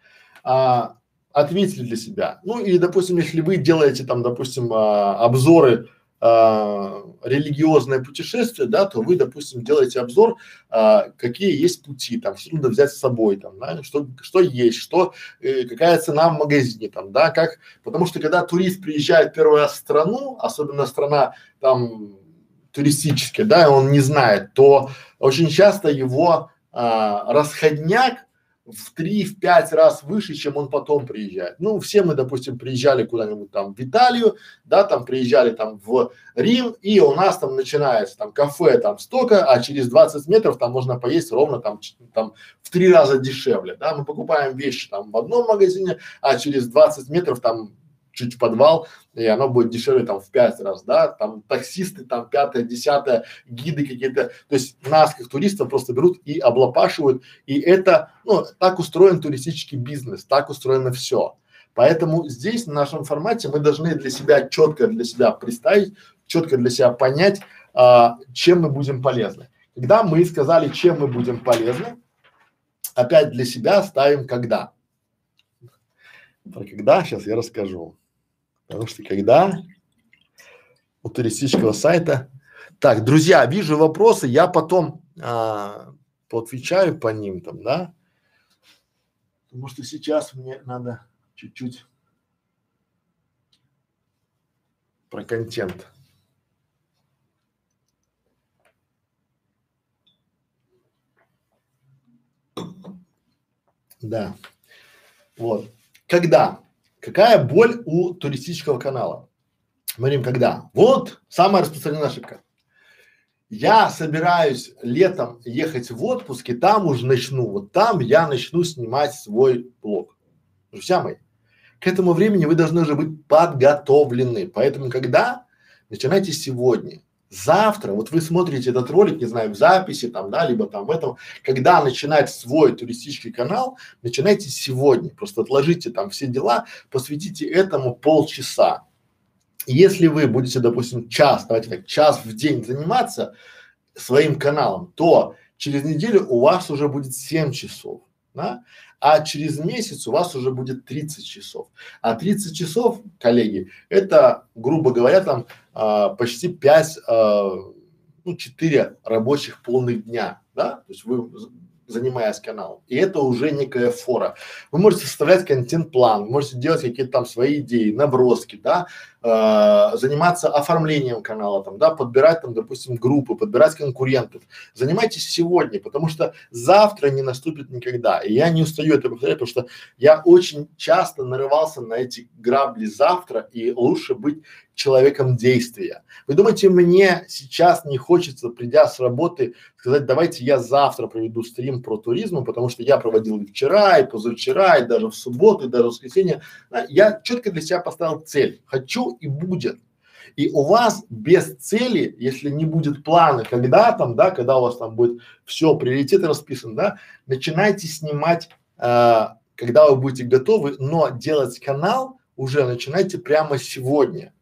S1: А, ответили для себя. Ну или, допустим, если вы делаете там, допустим, а, обзоры а, религиозное путешествие, да, то вы, допустим, делаете обзор, а, какие есть пути, там, что надо взять с собой, там, да, что, что есть, что, э, какая цена в магазине, там, да, как, потому что когда турист приезжает первый раз в страну, особенно страна там туристическая, да, и он не знает, то очень часто его а, расходняк в три, в пять раз выше, чем он потом приезжает. Ну, все мы, допустим, приезжали куда-нибудь там в Италию, да, там приезжали там в Рим, и у нас там начинается там кафе там столько, а через 20 метров там можно поесть ровно там, там в три раза дешевле, да, мы покупаем вещи там в одном магазине, а через 20 метров там чуть в подвал, и оно будет дешевле там в пять раз, да, там таксисты, там пятое, десятое, гиды какие-то, то есть нас как туристов просто берут и облапашивают, и это, ну, так устроен туристический бизнес, так устроено все. Поэтому здесь в нашем формате мы должны для себя четко для себя представить, четко для себя понять, а, чем мы будем полезны. Когда мы сказали, чем мы будем полезны, опять для себя ставим когда. Про когда сейчас я расскажу. Потому что когда у туристического сайта. Так, друзья, вижу вопросы, я потом а, поотвечаю по ним там, да. Потому что сейчас мне надо чуть-чуть про контент. Да. Вот. Когда? Какая боль у туристического канала? Говорим, когда? Вот самая распространенная ошибка. Я собираюсь летом ехать в отпуск, и там уже начну, вот там я начну снимать свой блог. Друзья мои, к этому времени вы должны уже быть подготовлены. Поэтому когда? Начинайте сегодня. Завтра, вот вы смотрите этот ролик, не знаю, в записи там, да, либо там в этом, когда начинать свой туристический канал, начинайте сегодня, просто отложите там все дела, посвятите этому полчаса. Если вы будете, допустим, час, давайте так, час в день заниматься своим каналом, то через неделю у вас уже будет 7 часов, да? а через месяц у вас уже будет 30 часов. А 30 часов, коллеги, это, грубо говоря, там а, почти 5 а, ну, 4 рабочих полных дня, да, то есть вы занимаясь каналом. И это уже некая фора. Вы можете составлять контент-план, можете делать какие-то там свои идеи, наброски, да, э, заниматься оформлением канала, там, да, подбирать там, допустим, группы, подбирать конкурентов. Занимайтесь сегодня, потому что завтра не наступит никогда. И я не устаю это повторять, потому что я очень часто нарывался на эти грабли завтра, и лучше быть человеком действия. Вы думаете, мне сейчас не хочется, придя с работы, сказать, давайте я завтра проведу стрим про туризм, потому что я проводил и вчера, и позавчера, и даже в субботу, и даже в воскресенье. Я четко для себя поставил цель. Хочу и будет. И у вас без цели, если не будет плана, когда там, да, когда у вас там будет все, приоритеты расписаны, да, начинайте снимать, э, когда вы будете готовы, но делать канал уже начинайте прямо сегодня.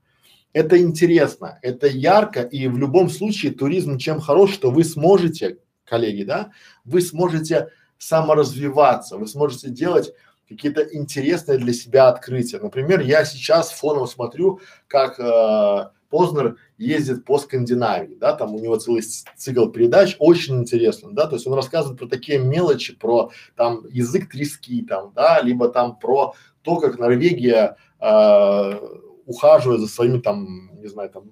S1: Это интересно, это ярко, и в любом случае туризм чем хорош, что вы сможете, коллеги, да, вы сможете саморазвиваться, вы сможете делать какие-то интересные для себя открытия. Например, я сейчас фоном смотрю, как э, Познер ездит по Скандинавии, да, там у него целый цикл передач, очень интересно, да, то есть он рассказывает про такие мелочи, про там язык трески, там, да, либо там про то, как Норвегия э, ухаживает за своими там, не знаю, там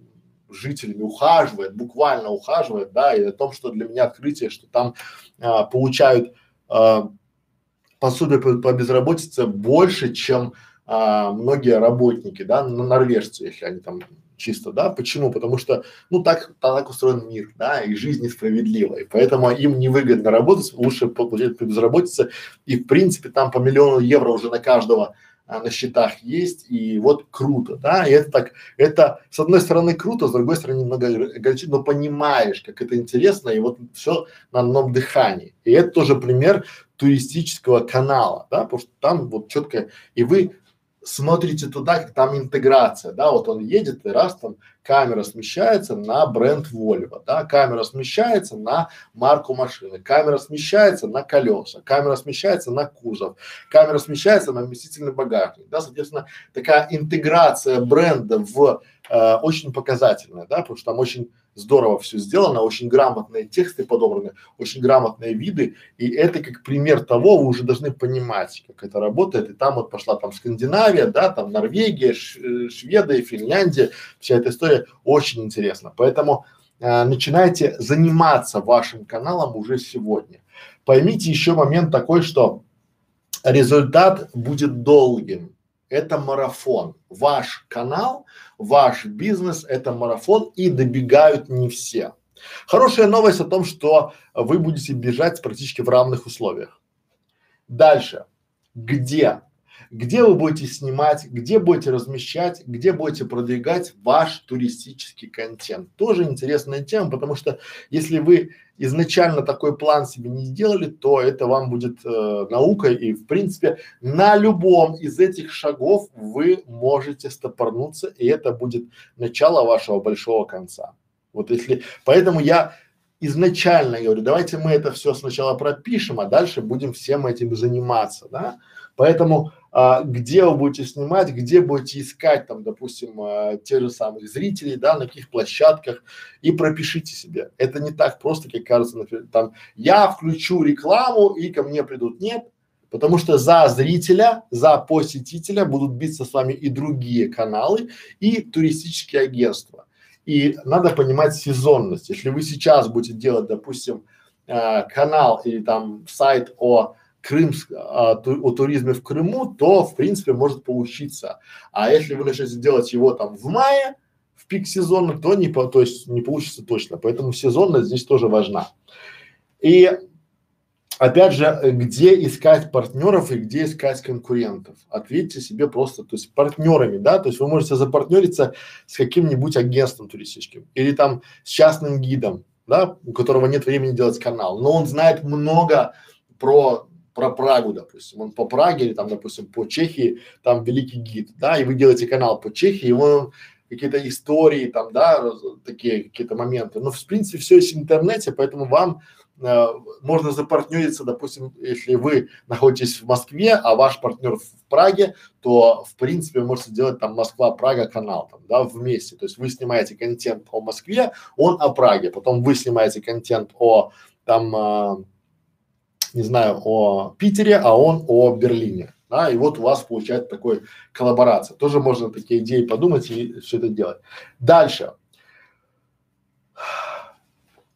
S1: жителями, ухаживает, буквально ухаживает, да, и о том, что для меня открытие, что там а, получают а, пособие по, по безработице больше, чем а, многие работники, да, на норвежцы, если они там чисто, да, почему? Потому что, ну, так, так устроен мир, да, и жизнь несправедлива, и поэтому им невыгодно работать, лучше получать по безработице, и в принципе там по миллиону евро уже на каждого а, на счетах есть, и вот круто, да, и это так, это с одной стороны круто, с другой стороны немного огорчит, но понимаешь, как это интересно, и вот все на одном дыхании. И это тоже пример туристического канала, да, потому что там вот четко, и вы смотрите туда, как там интеграция, да, вот он едет и раз там камера смещается на бренд Volvo, да, камера смещается на марку машины, камера смещается на колеса, камера смещается на кузов, камера смещается на вместительный багажник, да, соответственно, такая интеграция бренда в э, очень показательная, да, потому что там очень здорово все сделано, очень грамотные тексты подобраны, очень грамотные виды, и это как пример того, вы уже должны понимать, как это работает, и там вот пошла там Скандинавия, да, там Норвегия, Ш, э, Швеция, Финляндия, вся эта история очень интересна, поэтому э, начинайте заниматься вашим каналом уже сегодня. Поймите еще момент такой, что результат будет долгим, это марафон. Ваш канал, ваш бизнес – это марафон и добегают не все. Хорошая новость о том, что вы будете бежать практически в равных условиях. Дальше. Где? Где вы будете снимать, где будете размещать, где будете продвигать ваш туристический контент. Тоже интересная тема, потому что если вы изначально такой план себе не сделали, то это вам будет э, наукой и в принципе на любом из этих шагов вы можете стопорнуться и это будет начало вашего большого конца. Вот если, поэтому я изначально говорю, давайте мы это все сначала пропишем, а дальше будем всем этим заниматься, да. Поэтому а, где вы будете снимать, где будете искать там, допустим, а, те же самых зрителей, да, на каких площадках и пропишите себе. Это не так просто, как кажется, например, там я включу рекламу и ко мне придут. Нет, потому что за зрителя, за посетителя будут биться с вами и другие каналы, и туристические агентства. И надо понимать сезонность. Если вы сейчас будете делать, допустим, э, канал или там сайт о Крым, а, ту, о туризме в Крыму, то в принципе может получиться. А если вы начнете делать его там в мае, в пик сезона, то не, по, то есть не получится точно. Поэтому сезонность здесь тоже важна. И опять же, где искать партнеров и где искать конкурентов? Ответьте себе просто, то есть партнерами, да, то есть вы можете запартнериться с каким-нибудь агентством туристическим или там с частным гидом, да, у которого нет времени делать канал, но он знает много про про Прагу, допустим, он по Праге или там, допустим, по Чехии, там великий гид, да, и вы делаете канал по Чехии, он какие-то истории там, да, такие какие-то моменты, но в принципе все есть в интернете, поэтому вам э, можно запартнериться, допустим, если вы находитесь в Москве, а ваш партнер в Праге, то в принципе можете сделать там Москва-Прага канал там, да, вместе. То есть вы снимаете контент о Москве, он о Праге, потом вы снимаете контент о там, э, не знаю, о Питере, а он о Берлине. Да, и вот у вас получается такой коллаборация. Тоже можно такие идеи подумать и все это делать. Дальше.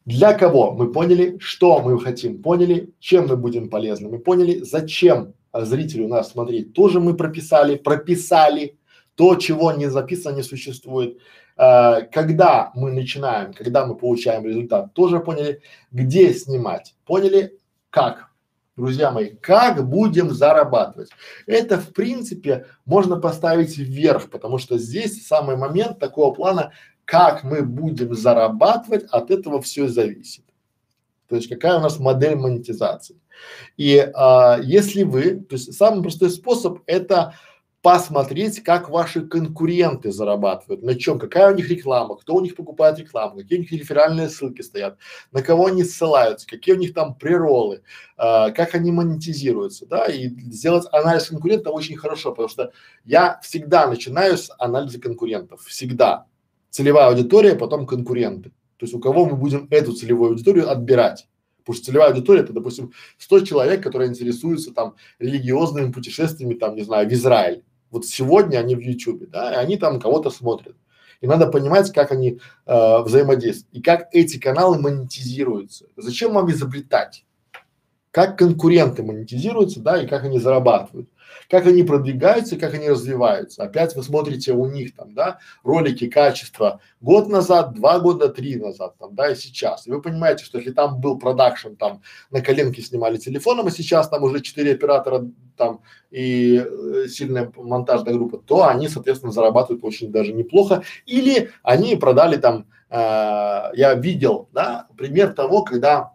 S1: Для кого? Мы поняли, что мы хотим, поняли, чем мы будем полезны, мы поняли, зачем зрителю нас смотреть. Тоже мы прописали, прописали то, чего не записано, не существует. А, когда мы начинаем, когда мы получаем результат, тоже поняли, где снимать, поняли, как. Друзья мои, как будем зарабатывать? Это в принципе можно поставить вверх, потому что здесь самый момент такого плана, как мы будем зарабатывать, от этого все зависит. То есть какая у нас модель монетизации. И а, если вы, то есть самый простой способ это посмотреть, как ваши конкуренты зарабатывают, на чем, какая у них реклама, кто у них покупает рекламу, какие у них реферальные ссылки стоят, на кого они ссылаются, какие у них там приролы, э, как они монетизируются, да, и сделать анализ конкурента очень хорошо, потому что я всегда начинаю с анализа конкурентов, всегда целевая аудитория, потом конкуренты. То есть у кого мы будем эту целевую аудиторию отбирать. Потому что целевая аудитория это, допустим, 100 человек, которые интересуются там религиозными путешествиями, там, не знаю, в Израиль. Вот сегодня они в Ютубе, да, и они там кого-то смотрят. И надо понимать, как они э, взаимодействуют и как эти каналы монетизируются. Зачем вам изобретать? Как конкуренты монетизируются, да, и как они зарабатывают как они продвигаются, как они развиваются. Опять вы смотрите у них там, да, ролики качества год назад, два года, три назад, там, да, и сейчас. И вы понимаете, что если там был продакшн, там на коленке снимали телефоном, а сейчас там уже четыре оператора там и э, сильная монтажная группа, то они, соответственно, зарабатывают очень даже неплохо. Или они продали там, э, я видел, да, пример того, когда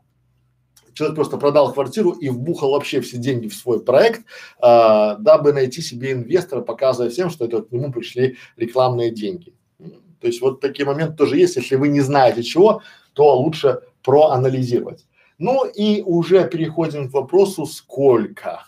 S1: Человек просто продал квартиру и вбухал вообще все деньги в свой проект, а, дабы найти себе инвестора, показывая всем, что это к нему пришли рекламные деньги. То есть вот такие моменты тоже есть. Если вы не знаете чего, то лучше проанализировать. Ну и уже переходим к вопросу сколько.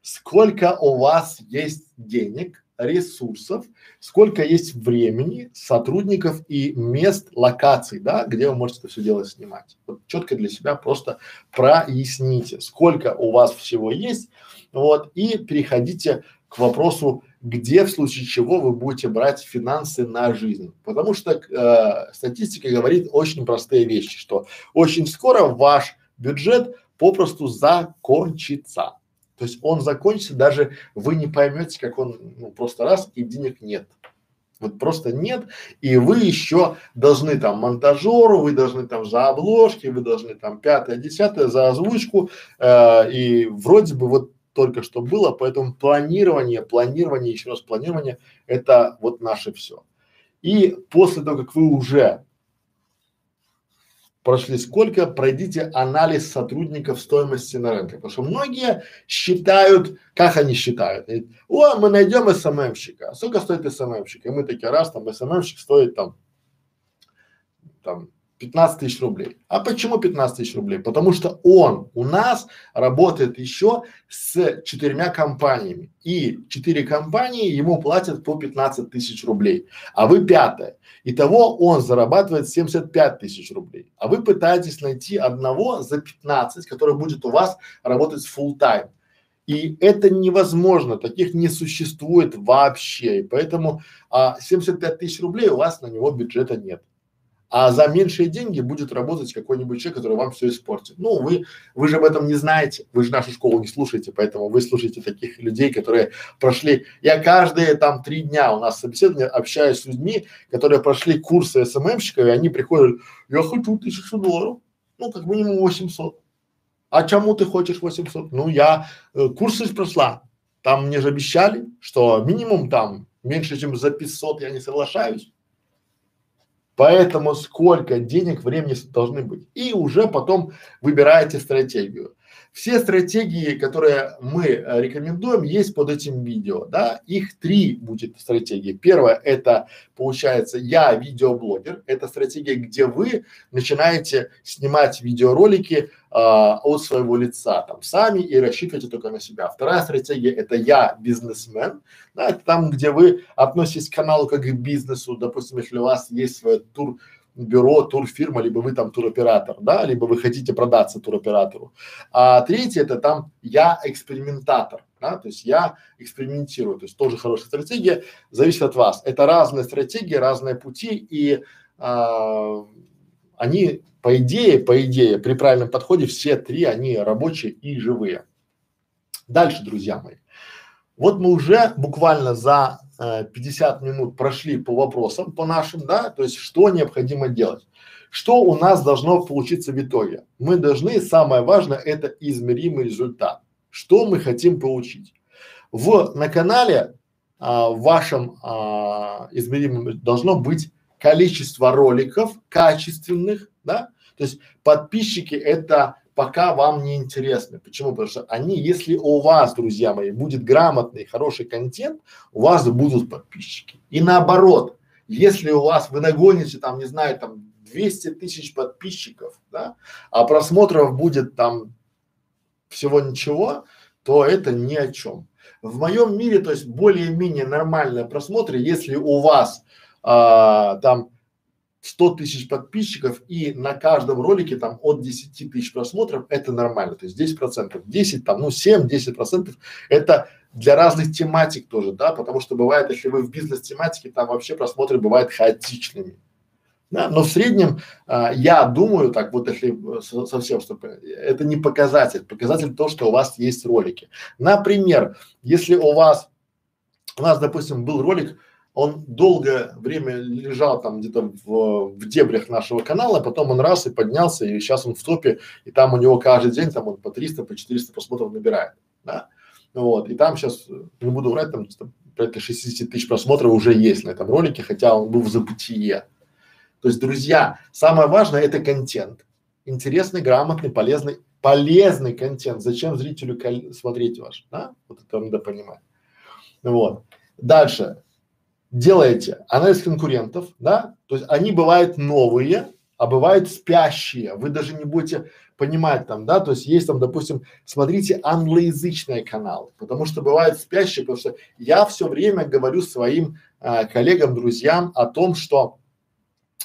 S1: Сколько у вас есть денег ресурсов, сколько есть времени, сотрудников и мест, локаций, да, где вы можете это все дело снимать. Вот четко для себя просто проясните, сколько у вас всего есть, вот, и переходите к вопросу, где в случае чего вы будете брать финансы на жизнь. Потому что э, статистика говорит очень простые вещи, что очень скоро ваш бюджет попросту закончится. То есть он закончится, даже вы не поймете, как он, ну, просто раз и денег нет. Вот просто нет, и вы еще должны там монтажеру, вы должны там за обложки, вы должны там пятое, десятое за озвучку, э, и вроде бы вот только что было, поэтому планирование, планирование, еще раз планирование, это вот наше все. И после того, как вы уже прошли сколько, пройдите анализ сотрудников стоимости на рынке. Потому что многие считают, как они считают, о, мы найдем СММщика, сколько стоит СММщик? И мы такие, раз, там СММщик стоит там, там 15 тысяч рублей. А почему 15 тысяч рублей? Потому что он у нас работает еще с четырьмя компаниями. И четыре компании ему платят по 15 тысяч рублей. А вы пятая. Итого он зарабатывает 75 тысяч рублей. А вы пытаетесь найти одного за 15, который будет у вас работать full time. И это невозможно, таких не существует вообще. И поэтому а, 75 тысяч рублей у вас на него бюджета нет а за меньшие деньги будет работать какой-нибудь человек, который вам все испортит. Ну, вы, вы же об этом не знаете, вы же нашу школу не слушаете, поэтому вы слушаете таких людей, которые прошли, я каждые там три дня у нас собеседование общаюсь с людьми, которые прошли курсы СММщиков, и они приходят, я хочу тысячу долларов, ну, как минимум 800. А чему ты хочешь 800? Ну, я э, курсы прошла, там мне же обещали, что минимум там меньше, чем за 500 я не соглашаюсь. Поэтому сколько денег, времени должны быть. И уже потом выбираете стратегию. Все стратегии, которые мы э, рекомендуем, есть под этим видео, да, их три будет стратегии. Первое – это, получается, я видеоблогер, это стратегия, где вы начинаете снимать видеоролики а, от своего лица, там, сами и рассчитываете только на себя. Вторая стратегия – это я бизнесмен, да, это там, где вы относитесь к каналу как к бизнесу, допустим, если у вас есть свой тур, бюро, турфирма, либо вы там туроператор, да, либо вы хотите продаться туроператору. А третье это там я экспериментатор, да, то есть я экспериментирую, то есть тоже хорошая стратегия, зависит от вас. Это разные стратегии, разные пути и а, они по идее, по идее, при правильном подходе все три, они рабочие и живые. Дальше, друзья мои. Вот мы уже буквально за 50 минут прошли по вопросам, по нашим, да, то есть что необходимо делать. Что у нас должно получиться в итоге? Мы должны, самое важное, это измеримый результат. Что мы хотим получить? В, на канале а, в вашем а, измеримом должно быть количество роликов качественных, да, то есть подписчики это пока вам не интересны. Почему? Потому что они, если у вас, друзья мои, будет грамотный, хороший контент, у вас будут подписчики. И наоборот, если у вас, вы нагоните там, не знаю, там 200 тысяч подписчиков, да, а просмотров будет там всего ничего, то это ни о чем. В моем мире, то есть более-менее нормальные просмотры, если у вас а, там 100 тысяч подписчиков и на каждом ролике там от 10 тысяч просмотров, это нормально. То есть 10 процентов, 10 там, ну 7-10 процентов это для разных тематик тоже, да, потому что бывает, если вы в бизнес-тематике, там вообще просмотры бывают хаотичными. Да, но в среднем а, я думаю, так вот если совсем, чтобы это не показатель, показатель то, что у вас есть ролики. Например, если у вас, у нас, допустим, был ролик он долгое время лежал там где-то в, в дебрях нашего канала, потом он раз и поднялся, и сейчас он в топе, и там у него каждый день там он по 300, по 400 просмотров набирает, да. Вот, и там сейчас, не буду врать, там порядка 60 тысяч просмотров уже есть на этом ролике, хотя он был в забытие. То есть, друзья, самое важное это контент. Интересный, грамотный, полезный, полезный контент. Зачем зрителю смотреть ваш, да? Вот это надо понимать. Вот. Дальше делаете анализ конкурентов, да, то есть они бывают новые, а бывают спящие. Вы даже не будете понимать там, да, то есть есть там, допустим, смотрите англоязычные каналы, потому что бывают спящие, потому что я все время говорю своим а, коллегам, друзьям о том, что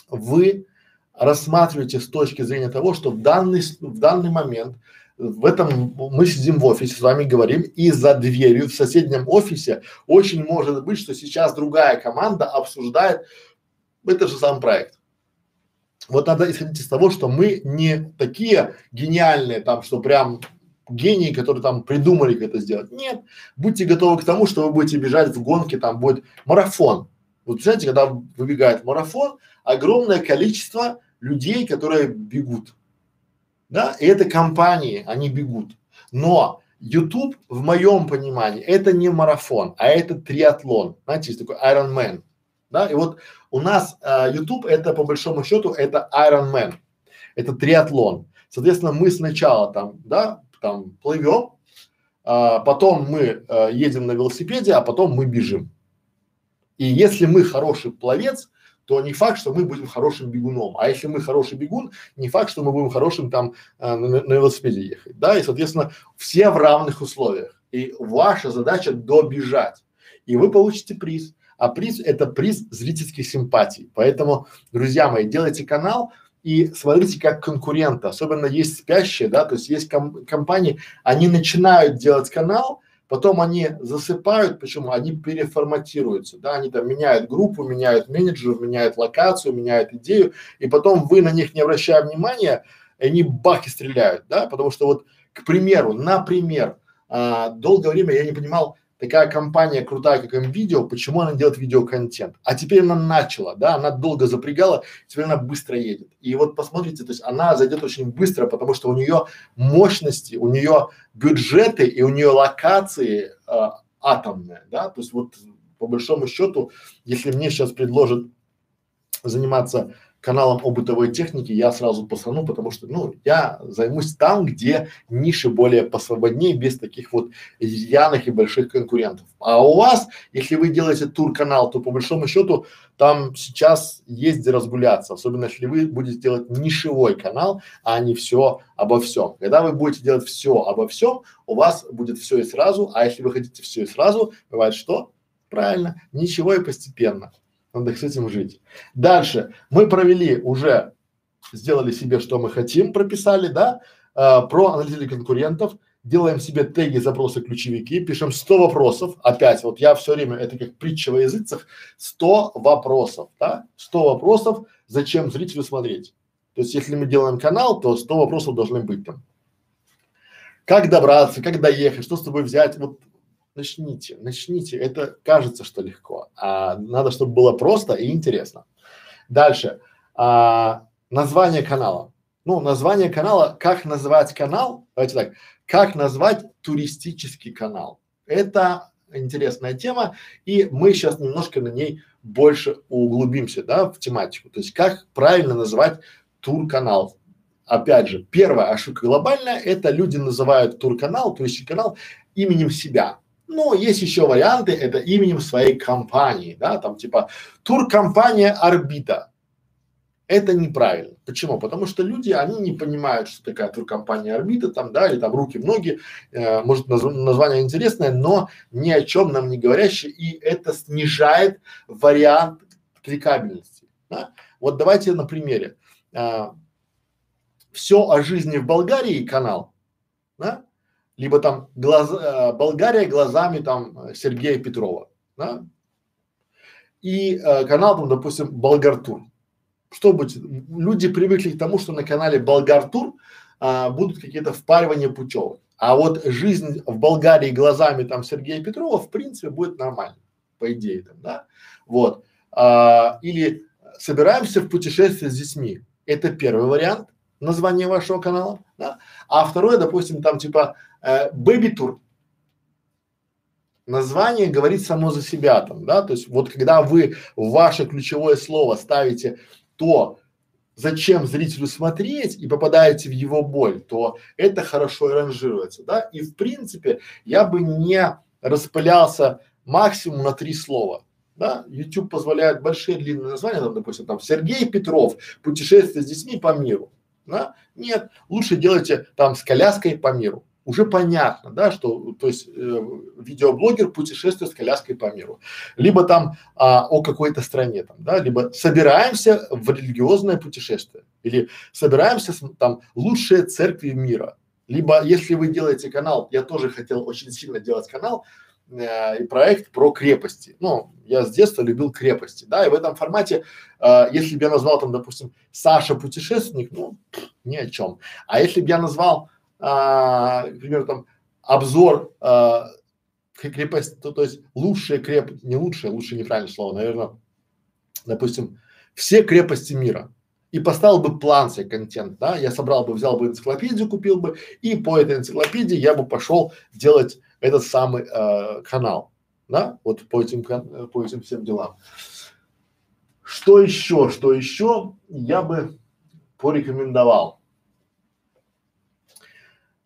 S1: вы рассматриваете с точки зрения того, что в данный, в данный момент в этом мы сидим в офисе, с вами говорим, и за дверью в соседнем офисе очень может быть, что сейчас другая команда обсуждает это же сам проект. Вот надо исходить из того, что мы не такие гениальные там, что прям гении, которые там придумали, как это сделать. Нет, будьте готовы к тому, что вы будете бежать в гонке, там будет марафон. Вот представляете, когда выбегает марафон, огромное количество людей, которые бегут да, и это компании, они бегут. Но YouTube, в моем понимании, это не марафон, а это триатлон. Знаете, есть такой Ironman. Да, и вот у нас э, YouTube это по большому счету это Ironman, это триатлон. Соответственно, мы сначала там, да, там плывем, а, потом мы а, едем на велосипеде, а потом мы бежим. И если мы хороший пловец, то не факт, что мы будем хорошим бегуном. А если мы хороший бегун, не факт, что мы будем хорошим там э, на, на велосипеде ехать. Да, и соответственно все в равных условиях. И ваша задача добежать. И вы получите приз. А приз это приз зрительских симпатий. Поэтому, друзья мои, делайте канал и смотрите как конкурента. Особенно есть спящие, да, то есть есть ком- компании, они начинают делать канал, Потом они засыпают, почему? Они переформатируются, да, они там меняют группу, меняют менеджеров, меняют локацию, меняют идею, и потом вы на них не обращая внимания, они бах и стреляют, да, потому что вот, к примеру, например, а, долгое время я не понимал, такая компания крутая, как МВидео, почему она делает видеоконтент? А теперь она начала, да, она долго запрягала, теперь она быстро едет. И вот посмотрите, то есть она зайдет очень быстро, потому что у нее мощности, у нее бюджеты и у нее локации э, атомные, да, то есть вот по большому счету, если мне сейчас предложат заниматься каналом о бытовой технике я сразу посану, потому что, ну, я займусь там, где ниши более посвободнее, без таких вот яных и больших конкурентов. А у вас, если вы делаете тур-канал, то по большому счету там сейчас есть где разгуляться, особенно если вы будете делать нишевой канал, а не все обо всем. Когда вы будете делать все обо всем, у вас будет все и сразу, а если вы хотите все и сразу, бывает что? Правильно, ничего и постепенно. Надо с этим жить. Дальше. Мы провели уже, сделали себе, что мы хотим, прописали, да, э, проанализировали конкурентов, делаем себе теги, запросы, ключевики, пишем 100 вопросов. Опять, вот я все время, это как притча во языцах, 100 вопросов, да, 100 вопросов, зачем зрителю смотреть. То есть, если мы делаем канал, то 100 вопросов должны быть там. Как добраться, как доехать, что с тобой взять, вот начните, начните. Это кажется, что легко, а надо, чтобы было просто и интересно. Дальше. А, название канала. Ну, название канала, как назвать канал, давайте так, как назвать туристический канал. Это интересная тема, и мы сейчас немножко на ней больше углубимся, да, в тематику. То есть, как правильно называть тур-канал. Опять же, первая ошибка глобальная – это люди называют тур-канал, туристический канал именем себя. Но есть еще варианты, это именем своей компании, да, там типа туркомпания Орбита. Это неправильно. Почему? Потому что люди, они не понимают, что такая туркомпания Орбита, там, да, или там руки, ноги, э, может наз, название интересное, но ни о чем нам не говорящее, и это снижает вариант кликабельности. Да? Вот давайте на примере. А, все о жизни в Болгарии канал, да? Либо там глаз, э, Болгария глазами там Сергея Петрова, да? И э, канал там, допустим, Болгартур. Что будет? Люди привыкли к тому, что на канале Болгартур а, будут какие-то впаривания путевок. А вот жизнь в Болгарии глазами там Сергея Петрова в принципе будет нормально, по идее там, да? Вот. А, или собираемся в путешествие с детьми. Это первый вариант название вашего канала, да? А второе, допустим, там типа Tour. Название говорит само за себя там, да, то есть вот когда вы ваше ключевое слово ставите то, зачем зрителю смотреть и попадаете в его боль, то это хорошо и ранжируется, да, и в принципе я бы не распылялся максимум на три слова, да, YouTube позволяет большие длинные названия, там, допустим, там Сергей Петров, путешествие с детьми по миру, да? Нет, лучше делайте там с коляской по миру. Уже понятно, да, что, то есть, э, видеоблогер путешествует с коляской по миру. Либо там а, о какой-то стране там, да, либо собираемся в религиозное путешествие. Или собираемся с, там лучшие церкви мира. Либо если вы делаете канал, я тоже хотел очень сильно делать канал, э, и проект про крепости. Ну, я с детства любил крепости, да, и в этом формате, э, если бы я назвал там, допустим, Саша путешественник, ну, ни о чем. А если бы я назвал, к примеру, там, обзор э, крепости, то, то есть лучшие крепости, не лучшие, лучше неправильное слово, наверное, допустим, все крепости мира, и поставил бы план себе контент, да, я собрал бы, взял бы энциклопедию, купил бы, и по этой энциклопедии я бы пошел делать этот самый э, канал, да, вот по этим, по этим всем делам. Что еще, что еще я бы порекомендовал?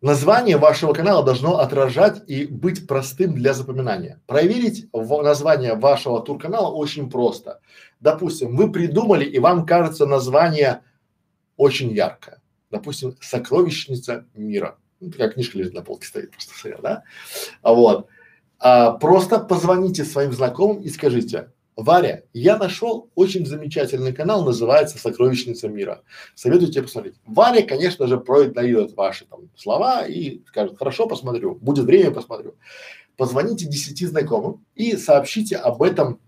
S1: Название вашего канала должно отражать и быть простым для запоминания. Проверить название вашего тур-канала очень просто. Допустим, вы придумали и вам кажется название очень яркое. Допустим, «Сокровищница мира». Ну, такая книжка лежит на полке стоит, просто стоят, да? А вот. А, просто позвоните своим знакомым и скажите, Варя, я нашел очень замечательный канал, называется «Сокровищница мира». Советую тебе посмотреть. Варя, конечно же, проигнорирует ваши там слова и скажет, хорошо, посмотрю, будет время, посмотрю. Позвоните десяти знакомым и сообщите об этом.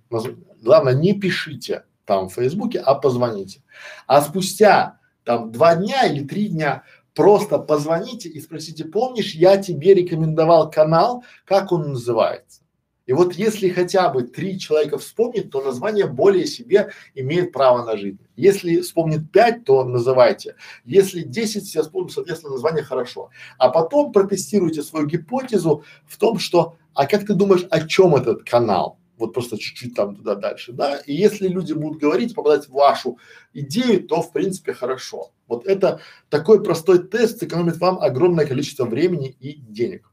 S1: Главное, не пишите там в Фейсбуке, а позвоните. А спустя там два дня или три дня Просто позвоните и спросите, помнишь, я тебе рекомендовал канал, как он называется? И вот если хотя бы три человека вспомнит, то название более себе имеет право на жизнь. Если вспомнит пять, то называйте. Если десять все вспомнят, соответственно, название хорошо. А потом протестируйте свою гипотезу в том, что, а как ты думаешь, о чем этот канал? вот просто чуть-чуть там туда дальше, да, и если люди будут говорить, попадать в вашу идею, то в принципе хорошо. Вот это такой простой тест сэкономит вам огромное количество времени и денег.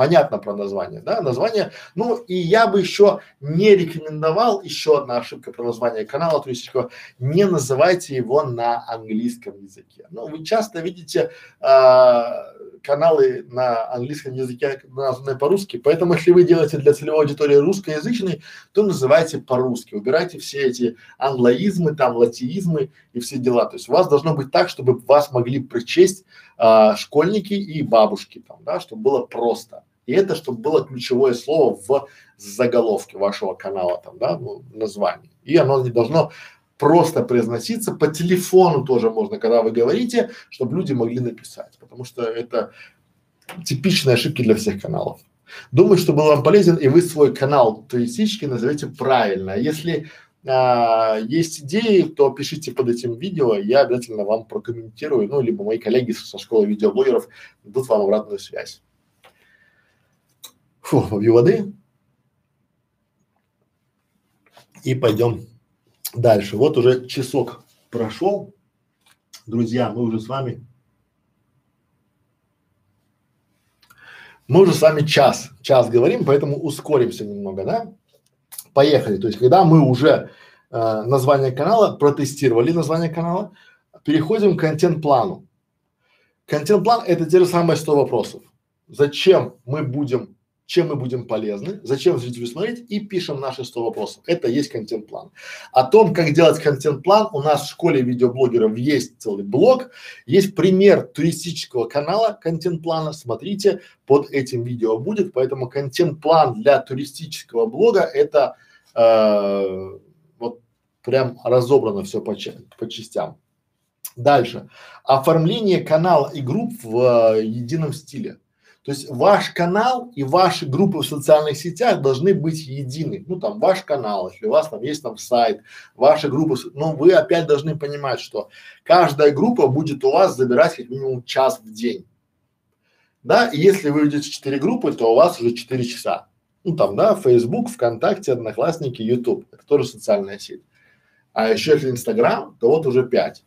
S1: Понятно про название, да? Название, ну и я бы еще не рекомендовал, еще одна ошибка про название канала туристического, не называйте его на английском языке. Ну, вы часто видите а, каналы на английском языке названные по-русски, поэтому если вы делаете для целевой аудитории русскоязычный, то называйте по-русски, убирайте все эти англоизмы, там латиизмы и все дела. То есть у вас должно быть так, чтобы вас могли прочесть а, школьники и бабушки там, да, чтобы было просто. И это, чтобы было ключевое слово в заголовке вашего канала там, да, ну, название. И оно не должно просто произноситься, по телефону тоже можно, когда вы говорите, чтобы люди могли написать, потому что это типичные ошибки для всех каналов. Думаю, что был вам полезен, и вы свой канал туристический назовете правильно. Если а, есть идеи, то пишите под этим видео, я обязательно вам прокомментирую, ну, либо мои коллеги со школы видеоблогеров дадут вам обратную связь. Фу, попью воды. И пойдем Дальше, вот уже часок прошел, друзья, мы уже с вами, мы уже с вами час, час говорим, поэтому ускоримся немного, да? Поехали, то есть когда мы уже э, название канала, протестировали название канала, переходим к контент-плану. Контент-план это те же самые 100 вопросов. Зачем мы будем чем мы будем полезны, зачем зрителю смотреть и пишем наши 100 вопросов. Это есть контент-план. О том, как делать контент-план, у нас в школе видеоблогеров есть целый блог, есть пример туристического канала контент-плана, смотрите, под этим видео будет, поэтому контент-план для туристического блога это э, вот прям разобрано все по, по частям. Дальше. Оформление канала и групп в э, едином стиле. То есть ваш канал и ваши группы в социальных сетях должны быть едины. Ну там ваш канал, если у вас там есть там сайт, ваша группа, но вы опять должны понимать, что каждая группа будет у вас забирать как минимум час в день. Да, и если вы ведете четыре группы, то у вас уже четыре часа. Ну там, да, Facebook, ВКонтакте, Одноклассники, YouTube. Это тоже социальная сеть. А еще если Инстаграм, то вот уже пять.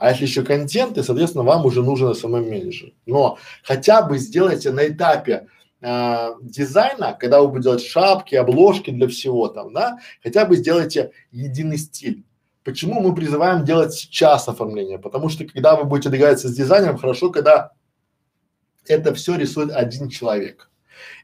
S1: А если еще контент, и, соответственно, вам уже нужен самым менеджер. Но хотя бы сделайте на этапе э, дизайна, когда вы будете делать шапки, обложки для всего там, да, хотя бы сделайте единый стиль. Почему мы призываем делать сейчас оформление? Потому что когда вы будете договариваться с дизайнером, хорошо, когда это все рисует один человек.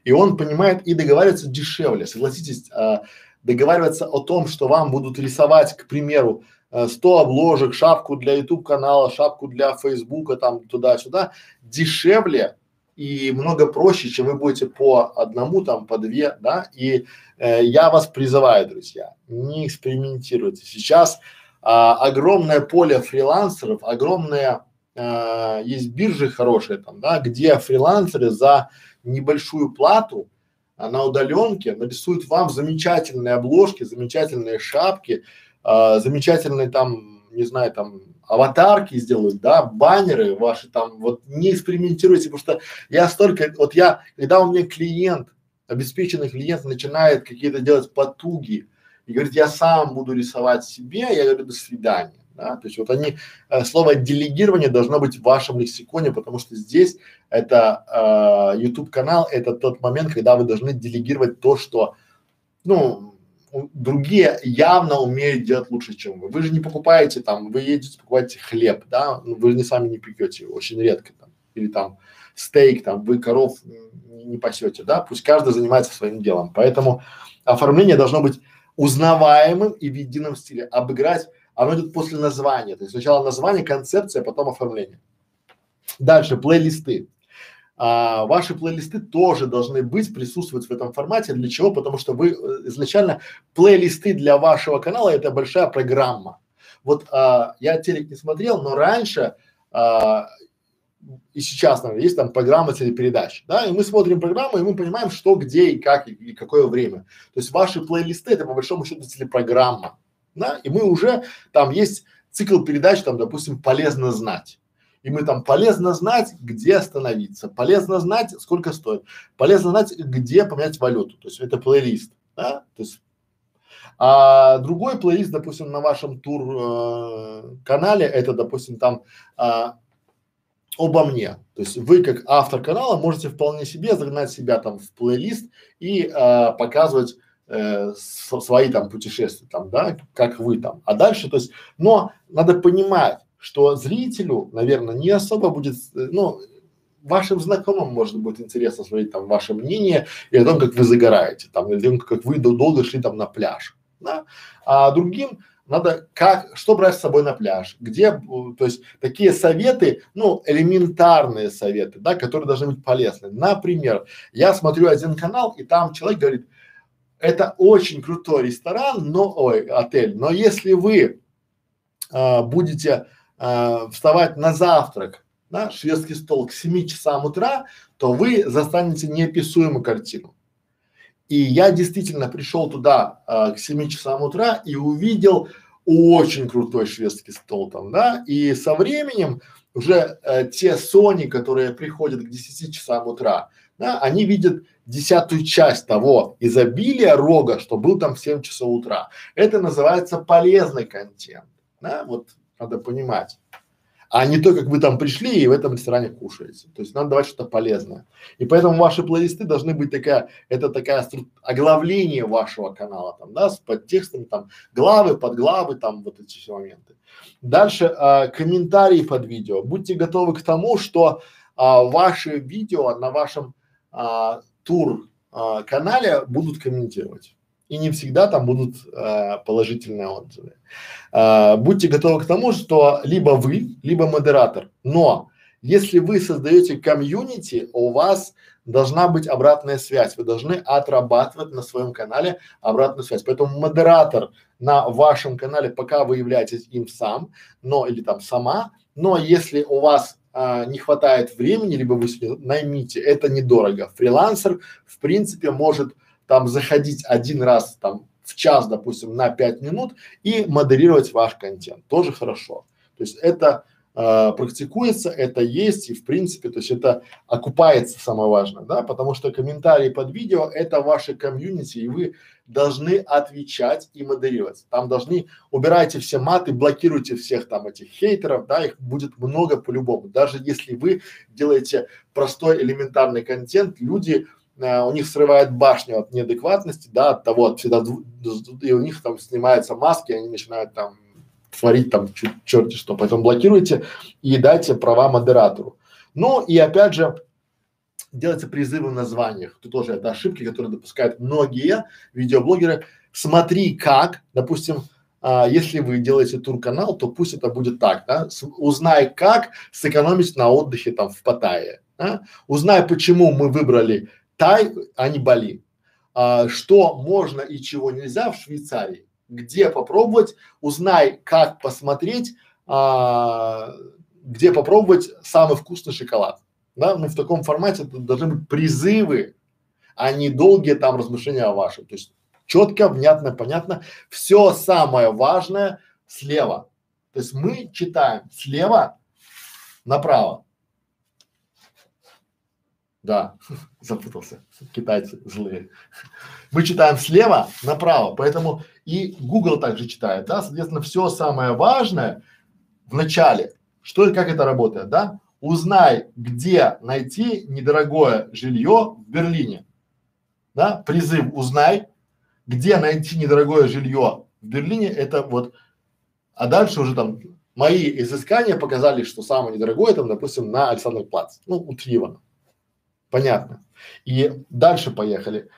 S1: И он понимает и договаривается дешевле. Согласитесь, э, договариваться о том, что вам будут рисовать, к примеру, 100 обложек, шапку для YouTube канала, шапку для Фейсбука, там туда-сюда, дешевле и много проще, чем вы будете по одному, там, по две, да, и э, я вас призываю, друзья, не экспериментируйте. Сейчас а, огромное поле фрилансеров, огромное, а, есть биржи хорошие там, да, где фрилансеры за небольшую плату а, на удаленке нарисуют вам замечательные обложки, замечательные шапки, а, замечательные там, не знаю, там аватарки сделают, да, баннеры ваши там, вот не экспериментируйте, потому что я столько, вот я, когда у меня клиент, обеспеченный клиент начинает какие-то делать потуги и говорит, я сам буду рисовать себе, я говорю, до свидания. Да? То есть вот они, э, слово делегирование должно быть в вашем лексиконе, потому что здесь это э, YouTube канал, это тот момент, когда вы должны делегировать то, что, ну, другие явно умеют делать лучше, чем вы. Вы же не покупаете там, вы едете покупать хлеб, да, ну, вы же не сами не пекете, очень редко там, или там стейк, там, вы коров не, пасете, да, пусть каждый занимается своим делом. Поэтому оформление должно быть узнаваемым и в едином стиле. Обыграть, оно идет после названия, то есть сначала название, концепция, потом оформление. Дальше плейлисты а, ваши плейлисты тоже должны быть, присутствовать в этом формате. Для чего? Потому что вы э, изначально плейлисты для вашего канала это большая программа. Вот а, я телек не смотрел, но раньше а, и сейчас, наверное, есть там программа телепередач, да, и мы смотрим программу, и мы понимаем, что, где и как, и, и какое время. То есть ваши плейлисты это по большому счету телепрограмма, да, и мы уже, там есть цикл передач, там, допустим, полезно знать. И мы там полезно знать, где остановиться, полезно знать, сколько стоит, полезно знать, где поменять валюту. То есть это плейлист. да, то есть а другой плейлист, допустим, на вашем тур э, канале, это, допустим, там э, обо мне. То есть вы как автор канала можете вполне себе загнать себя там в плейлист и э, показывать э, свои там путешествия там, да, как вы там. А дальше, то есть, но надо понимать, что зрителю, наверное, не особо будет, э, ну, вашим знакомым может быть интересно смотреть там ваше мнение и о том, как вы загораете, там, или о том, как вы долго шли там на пляж да? а другим надо как, что брать с собой на пляж, где, то есть такие советы, ну, элементарные советы, да, которые должны быть полезны. Например, я смотрю один канал, и там человек говорит, это очень крутой ресторан, но, ой, отель, но если вы а, будете а, вставать на завтрак, да, шведский стол к 7 часам утра, то вы застанете неописуемую картину. И я действительно пришел туда а, к 7 часам утра и увидел очень крутой шведский стол там, да, и со временем уже э, те Sony, которые приходят к 10 часам утра, да, они видят десятую часть того изобилия рога, что был там в 7 часов утра. Это называется полезный контент, да, вот надо понимать а не то, как вы там пришли и в этом ресторане кушаете. То есть надо давать что-то полезное. И поэтому ваши плейлисты должны быть такая, это такая оглавление вашего канала там, да, с подтекстами там, главы, подглавы, там вот эти все моменты. Дальше а, комментарии под видео. Будьте готовы к тому, что а, ваши видео на вашем а, тур а, канале будут комментировать и не всегда там будут э, положительные отзывы. Э, будьте готовы к тому, что либо вы, либо модератор. Но если вы создаете комьюнити, у вас должна быть обратная связь. Вы должны отрабатывать на своем канале обратную связь. Поэтому модератор на вашем канале, пока вы являетесь им сам, но или там сама, но если у вас а, не хватает времени, либо вы себе наймите, это недорого. Фрилансер, в принципе, может там заходить один раз там в час, допустим, на пять минут и модерировать ваш контент. Тоже хорошо. То есть это э, практикуется, это есть и в принципе, то есть это окупается самое важное, да, потому что комментарии под видео это ваше комьюнити и вы должны отвечать и модерировать. Там должны, убирайте все маты, блокируйте всех там этих хейтеров, да, их будет много по-любому. Даже если вы делаете простой элементарный контент, люди э, у них срывает башню от неадекватности, да, от того, от всегда, и у них там снимаются маски, они начинают там творить там черти что. Поэтому блокируйте и дайте права модератору. Ну и опять же, делайте призывы в названиях. Тут тоже это ошибки, которые допускают многие видеоблогеры. Смотри как, допустим, а, если вы делаете тур-канал, то пусть это будет так, да, С, узнай как сэкономить на отдыхе там в Паттайе, да? узнай почему мы выбрали Тай, а не Бали. А, что можно и чего нельзя в Швейцарии, где попробовать, узнай, как посмотреть, а, где попробовать самый вкусный шоколад. Да, ну в таком формате должны быть призывы, а не долгие там размышления о вашем. То есть четко, внятно, понятно. Все самое важное слева. То есть мы читаем слева направо. Да, запутался. Китайцы злые. Мы читаем слева направо, поэтому и Google также читает, да, соответственно, все самое важное в начале. Что и как это работает, да? Узнай, где найти недорогое жилье в Берлине. Да, призыв узнай, где найти недорогое жилье в Берлине, это вот, а дальше уже там мои изыскания показали, что самое недорогое там, допустим, на Александр Плац, ну, утрированно. Понятно. И дальше поехали.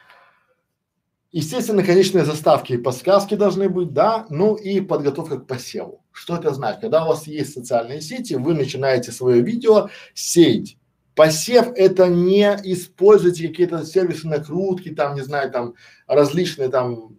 S1: Естественно, конечные заставки и подсказки должны быть, да, ну и подготовка к посеву. Что это значит? Когда у вас есть социальные сети, вы начинаете свое видео сеять. Посев это не используйте какие-то сервисы накрутки, там, не знаю, там различные там,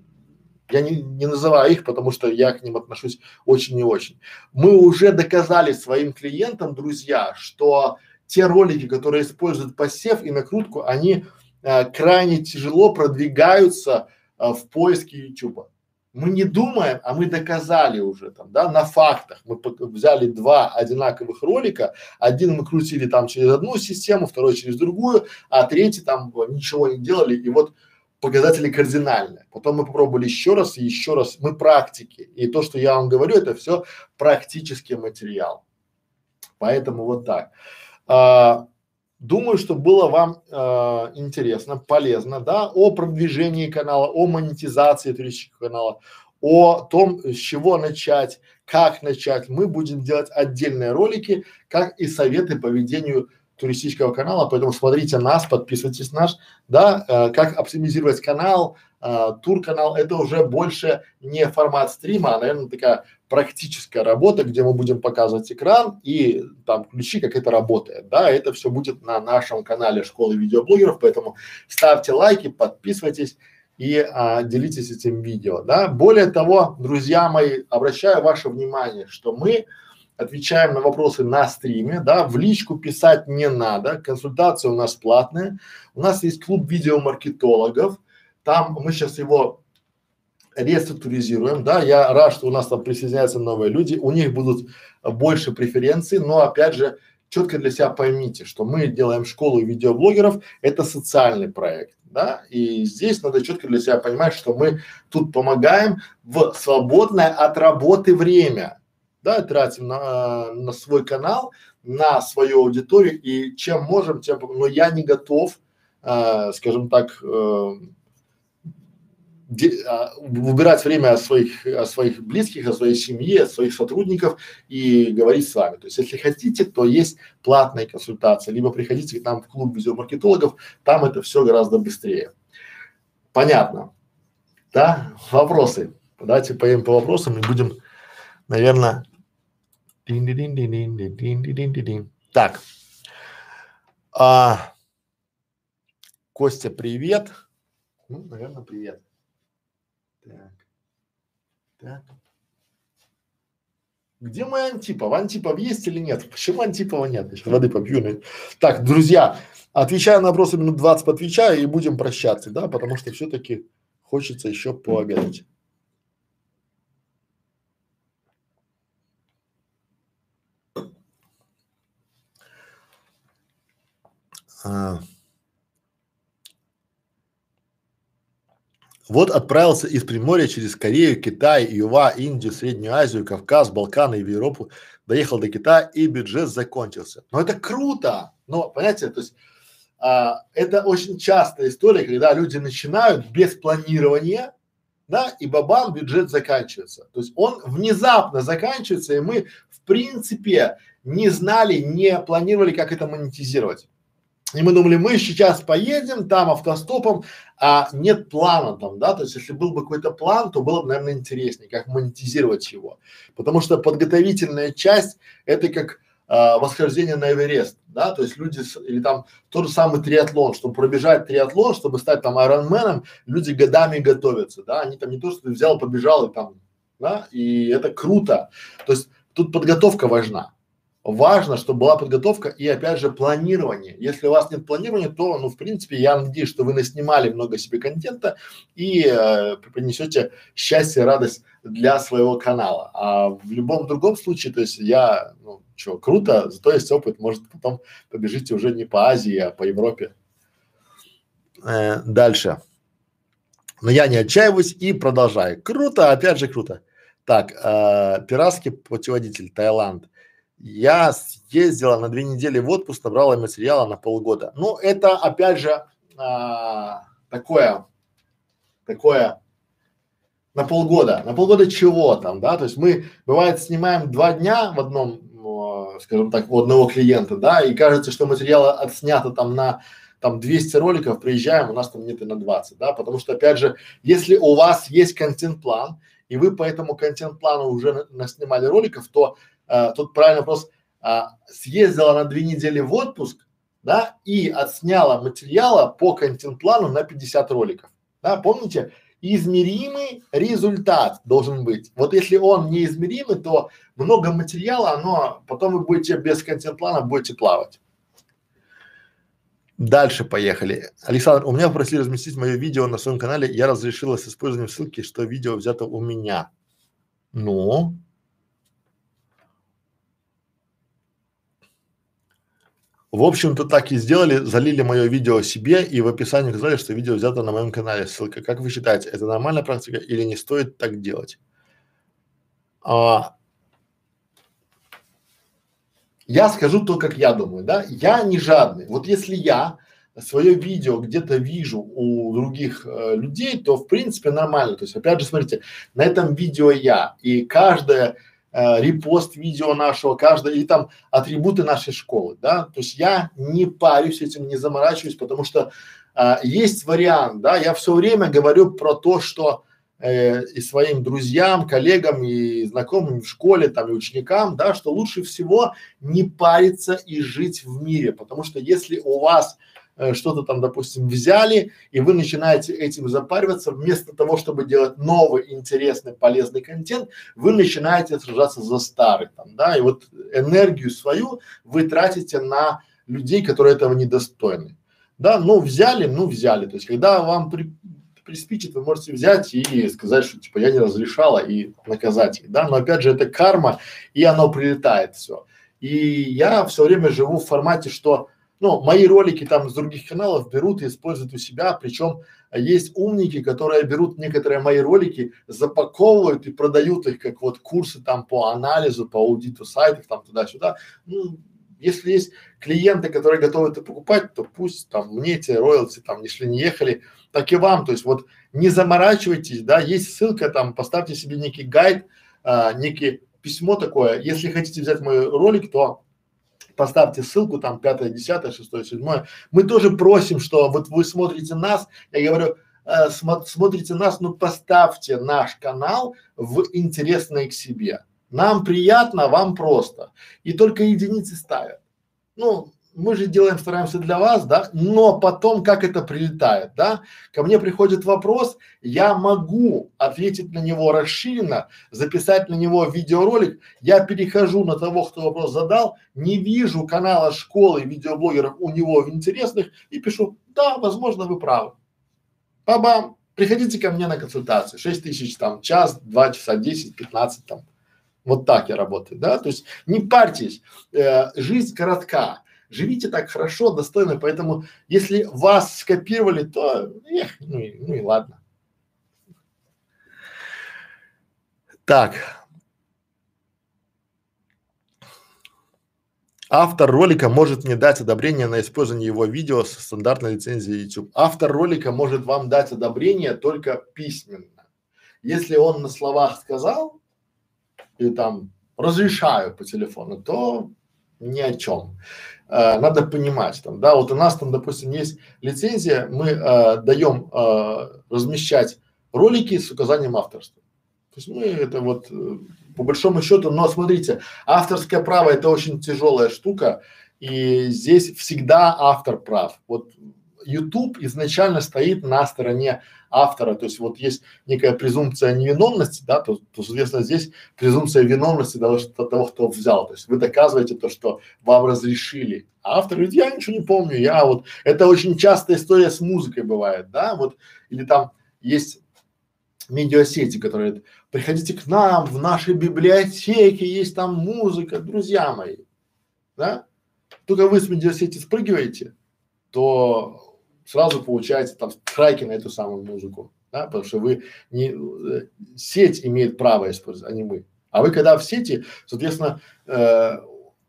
S1: я не, не называю их, потому что я к ним отношусь очень и очень. Мы уже доказали своим клиентам, друзья, что те ролики, которые используют посев и накрутку, они а, крайне тяжело продвигаются а, в поиске YouTube. Мы не думаем, а мы доказали уже там, да, на фактах. Мы взяли два одинаковых ролика, один мы крутили там через одну систему, второй через другую, а третий там ничего не делали. И вот показатели кардинальные. Потом мы попробовали еще раз и еще раз. Мы практики. И то, что я вам говорю, это все практический материал. Поэтому вот так. А, думаю, что было вам а, интересно, полезно, да, о продвижении канала, о монетизации туристического канала, о том, с чего начать, как начать. Мы будем делать отдельные ролики, как и советы по ведению туристического канала, поэтому смотрите нас, подписывайтесь наш, да, э, как оптимизировать канал, э, тур-канал, это уже больше не формат стрима, а, наверное, такая практическая работа, где мы будем показывать экран и там ключи, как это работает, да, это все будет на нашем канале школы видеоблогеров, поэтому ставьте лайки, подписывайтесь и а, делитесь этим видео, да. Более того, друзья мои, обращаю ваше внимание, что мы отвечаем на вопросы на стриме, да, в личку писать не надо, консультация у нас платная. У нас есть клуб видеомаркетологов, там мы сейчас его реструктуризируем, да, я рад, что у нас там присоединяются новые люди, у них будут больше преференций, но опять же, четко для себя поймите, что мы делаем школу видеоблогеров, это социальный проект, да, и здесь надо четко для себя понимать, что мы тут помогаем в свободное от работы время, да, тратим на, на свой канал, на свою аудиторию и чем можем, тем, но я не готов, э, скажем так, э, де, а, выбирать время о своих, о своих близких, о своей семье, о своих сотрудников и говорить с вами. То есть, если хотите, то есть платная консультация, либо приходите к нам в клуб видеомаркетологов, там это все гораздо быстрее. Понятно? Да? Вопросы? Давайте поедем по вопросам и будем, наверное, так. А, Костя, привет. Ну, наверное, привет. Так. Так. Где мой Антипов? Антипов есть или нет? Почему Антипова нет? Еще воды попью. Так, друзья, отвечаю на вопросы минут 20, отвечаю и будем прощаться, да, потому что все-таки хочется еще пообедать. А, вот отправился из Приморья через Корею, Китай, Юва, Индию, Среднюю Азию, Кавказ, Балканы и в Европу, доехал до Китая и бюджет закончился. Но это круто, но понимаете, то есть а, это очень частая история, когда люди начинают без планирования, да, и бабам бюджет заканчивается. То есть он внезапно заканчивается, и мы в принципе не знали, не планировали, как это монетизировать. И мы думали, мы сейчас поедем там автостопом, а нет плана там, да, то есть если был бы какой-то план, то было бы, наверное, интереснее, как монетизировать его. Потому что подготовительная часть – это как а, восхождение на Эверест, да, то есть люди, с, или там тот же самый триатлон, чтобы пробежать триатлон, чтобы стать там айронменом, люди годами готовятся, да, они там не то, что ты взял, побежал и там, да, и это круто. То есть тут подготовка важна важно, чтобы была подготовка и опять же планирование. Если у вас нет планирования, то, ну, в принципе, я надеюсь, что вы наснимали много себе контента и э, принесете счастье, радость для своего канала. А в любом другом случае, то есть я, ну, что, круто, зато есть опыт, может потом побежите уже не по Азии, а по Европе. Э, дальше. Но я не отчаиваюсь и продолжаю. Круто, опять же круто. Так, э, пиратский путеводитель, Таиланд. Я съездила на две недели в отпуск, набрала материала на полгода. Ну, это опять же а, такое, такое на полгода. На полгода чего там, да? То есть мы, бывает, снимаем два дня в одном, скажем так, у одного клиента, да, и кажется, что материала отснято там на там 200 роликов, приезжаем, у нас там нет и на 20, да, потому что, опять же, если у вас есть контент-план, и вы по этому контент-плану уже наснимали роликов, то а, тут правильный вопрос, а, съездила на две недели в отпуск, да, и отсняла материала по контент-плану на 50 роликов. Да, помните, измеримый результат должен быть. Вот если он неизмеримый, то много материала, оно потом вы будете без контент-плана будете плавать. Дальше поехали. Александр, у меня попросили разместить мое видео на своем канале. Я разрешила с использованием ссылки, что видео взято у меня. Ну, В общем-то так и сделали, залили мое видео себе и в описании сказали, что видео взято на моем канале. Ссылка. Как вы считаете, это нормальная практика или не стоит так делать? А, я скажу то, как я думаю, да, я не жадный. Вот если я свое видео где-то вижу у других э, людей, то в принципе нормально. То есть опять же, смотрите, на этом видео я и каждое э, репост видео нашего, каждое и там атрибуты нашей школы, да. То есть я не парюсь этим, не заморачиваюсь, потому что э, есть вариант, да. Я все время говорю про то, что э, и своим друзьям, коллегам и знакомым в школе, там и ученикам, да, что лучше всего не париться и жить в мире, потому что если у вас э, что-то там, допустим, взяли, и вы начинаете этим запариваться, вместо того, чтобы делать новый, интересный, полезный контент, вы начинаете сражаться за старый, там, да, и вот энергию свою вы тратите на людей, которые этого недостойны. Да, ну взяли, ну взяли. То есть, когда вам при, приспичит, вы можете взять и сказать, что типа я не разрешала и наказать их, да, но опять же это карма и оно прилетает все. И я все время живу в формате, что ну, мои ролики там с других каналов берут и используют у себя, причем есть умники, которые берут некоторые мои ролики, запаковывают и продают их как вот курсы там по анализу, по аудиту сайтов там туда-сюда. Ну, если есть клиенты, которые готовы это покупать, то пусть там мне эти роялти там не не ехали, так и вам. То есть вот не заморачивайтесь, да, есть ссылка там, поставьте себе некий гайд, а, некий письмо такое. Если хотите взять мой ролик, то поставьте ссылку там пятое, десятое, шестое, седьмое. Мы тоже просим, что вот вы смотрите нас, я говорю, э, смо смотрите нас, ну поставьте наш канал в интересное к себе. Нам приятно, вам просто. И только единицы ставят. Ну, мы же делаем, стараемся для вас, да, но потом как это прилетает, да, ко мне приходит вопрос, я могу ответить на него расширенно, записать на него видеоролик, я перехожу на того, кто вопрос задал, не вижу канала школы видеоблогеров у него интересных и пишу, да, возможно, вы правы. Бабам, приходите ко мне на консультацию, 6 тысяч там, час, два часа, 10, 15 там, вот так я работаю, да, то есть не парьтесь, э, жизнь коротка, живите так хорошо, достойно, поэтому если вас скопировали, то эх, ну и, ну и ладно. Так. Автор ролика может не дать одобрение на использование его видео со стандартной лицензией YouTube. Автор ролика может вам дать одобрение только письменно. Если он на словах сказал, и там разрешаю по телефону, то ни о чем. Э, надо понимать там, да, вот у нас там, допустим, есть лицензия, мы э, даем э, размещать ролики с указанием авторства. То есть мы это вот э, по большому счету, но смотрите, авторское право это очень тяжелая штука, и здесь всегда автор прав. Вот YouTube изначально стоит на стороне автора, то есть вот есть некая презумпция невиновности, да, то, то соответственно здесь презумпция виновности того, что, того, кто взял, то есть вы доказываете то, что вам разрешили, а автор говорит, я ничего не помню, я вот, это очень частая история с музыкой бывает, да, вот, или там есть медиасети, которые приходите к нам, в нашей библиотеке есть там музыка, друзья мои, да, только вы с медиасети спрыгиваете, то сразу получаете там страйки на эту самую музыку, да, потому что вы не, э, сеть имеет право использовать, а не мы. А вы когда в сети, соответственно, э,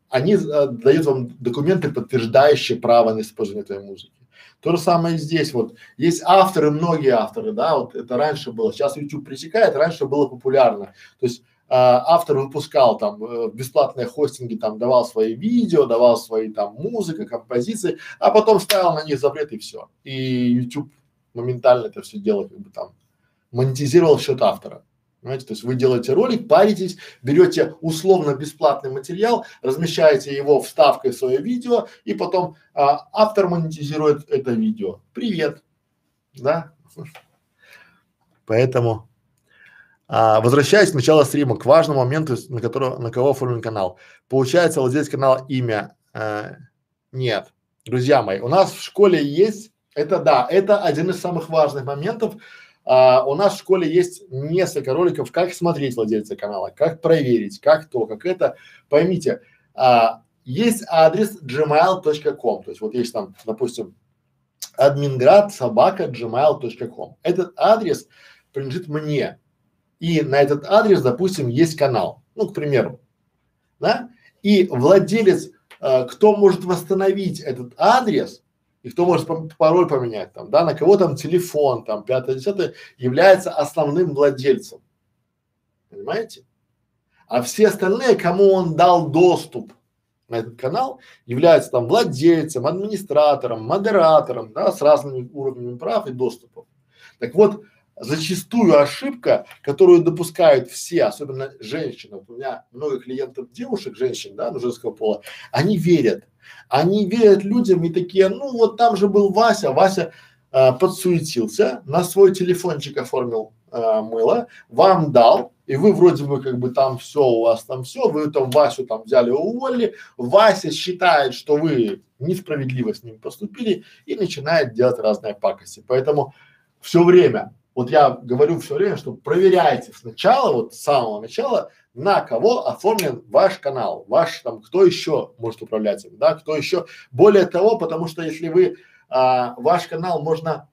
S1: они э, дают вам документы, подтверждающие право на использование этой музыки. То же самое здесь, вот есть авторы, многие авторы, да, вот это раньше было, сейчас YouTube пресекает, раньше было популярно. То есть автор выпускал там э, бесплатные хостинги, там давал свои видео, давал свои там музыка, композиции, а потом ставил на них запрет и все. И YouTube моментально это все дело как бы там монетизировал счет автора. Понимаете, то есть вы делаете ролик, паритесь, берете условно бесплатный материал, размещаете его вставкой в свое видео, и потом а, автор монетизирует это видео. Привет, да? Поэтому а, возвращаясь к началу стрима, к важному моменту, на которого, на кого оформлен канал. Получается, владелец канала имя? Э, нет. Друзья мои, у нас в школе есть, это да, это один из самых важных моментов. А, у нас в школе есть несколько роликов, как смотреть владельца канала, как проверить, как то, как это. Поймите, а, есть адрес gmail.com, то есть вот есть там, допустим, админград собака gmail.com. Этот адрес принадлежит мне. И на этот адрес, допустим, есть канал, ну, к примеру, да, и владелец, э, кто может восстановить этот адрес, и кто может пароль поменять там, да, на кого там телефон, там, пятое, десятое, является основным владельцем. Понимаете? А все остальные, кому он дал доступ на этот канал, являются там владельцем, администратором, модератором, да, с разными уровнями прав и доступов. Так вот, зачастую ошибка, которую допускают все, особенно женщины, вот у меня много клиентов девушек, женщин, да, женского пола, они верят, они верят людям и такие, ну вот там же был Вася, Вася э, подсуетился, на свой телефончик оформил э, мыло, вам дал, и вы вроде бы как бы там все, у вас там все, вы там Васю там взяли, уволили, Вася считает, что вы несправедливо с ним поступили и начинает делать разные пакости. Поэтому все время вот я говорю все время, что проверяйте сначала, вот с самого начала, на кого оформлен ваш канал, ваш там, кто еще может управлять им, да, кто еще. Более того, потому что если вы, а, ваш канал можно,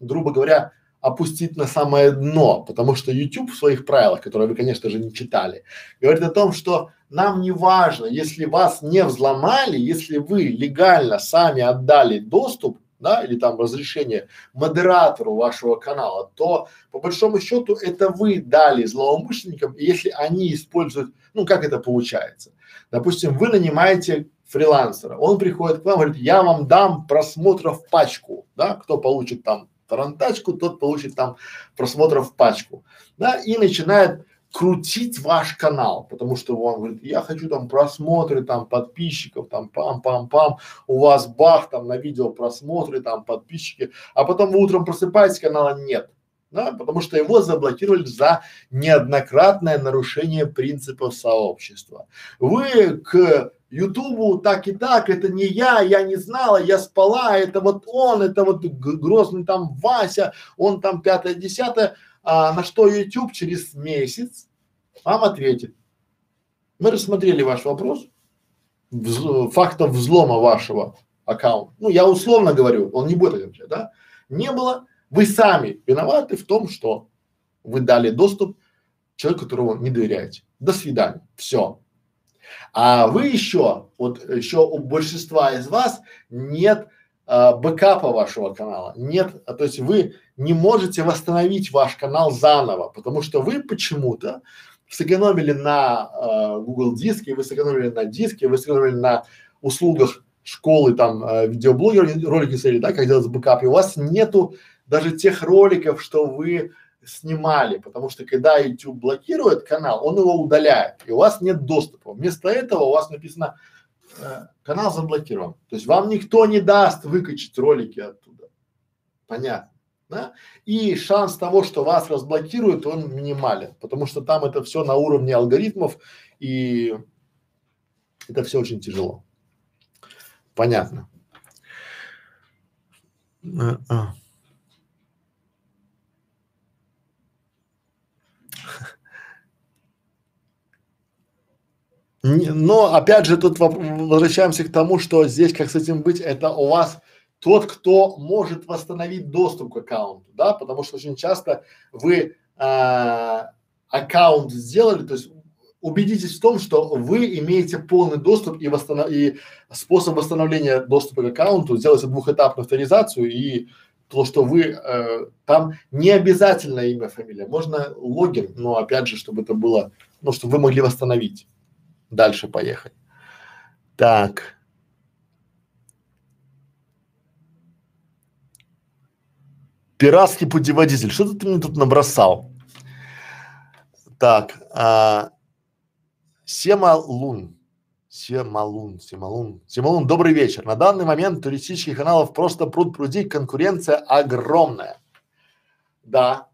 S1: грубо говоря, опустить на самое дно, потому что YouTube в своих правилах, которые вы, конечно же, не читали, говорит о том, что нам не важно, если вас не взломали, если вы легально сами отдали доступ, да, или там разрешение модератору вашего канала, то по большому счету это вы дали злоумышленникам, если они используют, ну как это получается? Допустим, вы нанимаете фрилансера, он приходит к вам, говорит, я вам дам просмотров пачку, да, кто получит там тарантачку, тот получит там просмотров пачку, да, и начинает крутить ваш канал, потому что он говорит, я хочу там просмотры, там подписчиков, там пам-пам-пам, у вас бах, там на видео просмотры, там подписчики, а потом вы утром просыпаетесь, канала нет, да, потому что его заблокировали за неоднократное нарушение принципов сообщества. Вы к Ютубу так и так, это не я, я не знала, я спала, это вот он, это вот грозный там Вася, он там пятое, десятое, а на что YouTube через месяц вам ответит. Мы рассмотрели ваш вопрос, вз, фактов взлома вашего аккаунта. Ну, я условно говорю, он не будет отвечать, да? Не было. Вы сами виноваты в том, что вы дали доступ человеку, которому не доверяете. До свидания. Все. А вы еще, вот еще у большинства из вас нет а, бэкапа вашего канала, нет, а, то есть вы не можете восстановить ваш канал заново, потому что вы почему-то сэкономили на э, Google диске, вы сэкономили на диске, вы сэкономили на услугах школы, там, э, видеоблогер, ролики смотрели, да, как делать бэкап, и у вас нету даже тех роликов, что вы снимали, потому что когда YouTube блокирует канал, он его удаляет, и у вас нет доступа. Вместо этого у вас написано э, канал заблокирован. То есть вам никто не даст выкачать ролики оттуда. Понятно да, и шанс того, что вас разблокируют, он минимален, потому что там это все на уровне алгоритмов и это все очень тяжело. Понятно. Но опять же тут возвращаемся к тому, что здесь как с этим быть, это у вас тот, кто может восстановить доступ к аккаунту, да, потому что очень часто вы а, аккаунт сделали, то есть убедитесь в том, что вы имеете полный доступ и, восстанов... и способ восстановления доступа к аккаунту, сделайте двухэтапную авторизацию и то, что вы э, там не обязательно имя, фамилия, можно логин, но опять же, чтобы это было, ну, чтобы вы могли восстановить. Дальше поехать. Так. Пиратский путеводитель. Что ты мне тут набросал? Так, а, Семалун. Семалун, Семалун, Семалун, добрый вечер. На данный момент туристических каналов просто пруд пруди, конкуренция огромная. Да,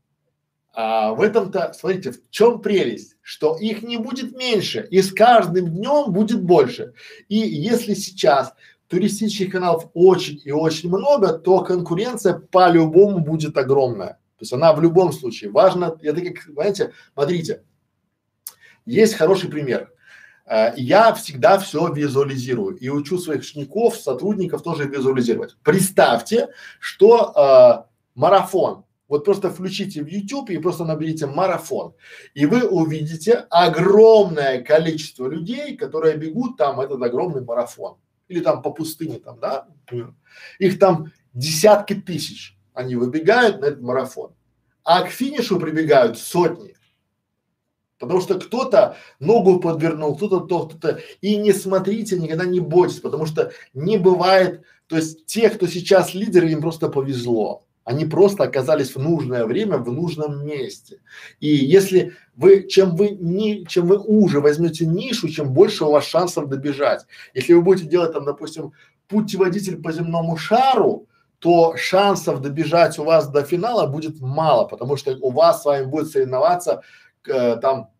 S1: а, в этом-то, смотрите, в чем прелесть, что их не будет меньше, и с каждым днем будет больше. И если сейчас туристических каналов очень и очень много, то конкуренция по-любому будет огромная. То есть она в любом случае важна. Это как, знаете, смотрите, есть хороший пример. Э, я всегда все визуализирую и учу своих учеников, сотрудников тоже визуализировать. Представьте, что э, марафон. Вот просто включите в YouTube и просто наберите марафон, и вы увидите огромное количество людей, которые бегут там этот огромный марафон или там по пустыне там, да, например. Их там десятки тысяч, они выбегают на этот марафон, а к финишу прибегают сотни. Потому что кто-то ногу подвернул, кто-то то, кто-то. И не смотрите, никогда не бойтесь, потому что не бывает, то есть те, кто сейчас лидеры, им просто повезло. Они просто оказались в нужное время, в нужном месте. И если вы, чем вы не, чем вы уже возьмете нишу, чем больше у вас шансов добежать. Если вы будете делать там, допустим, путеводитель по земному шару, то шансов добежать у вас до финала будет мало, потому что у вас с вами будет соревноваться э, там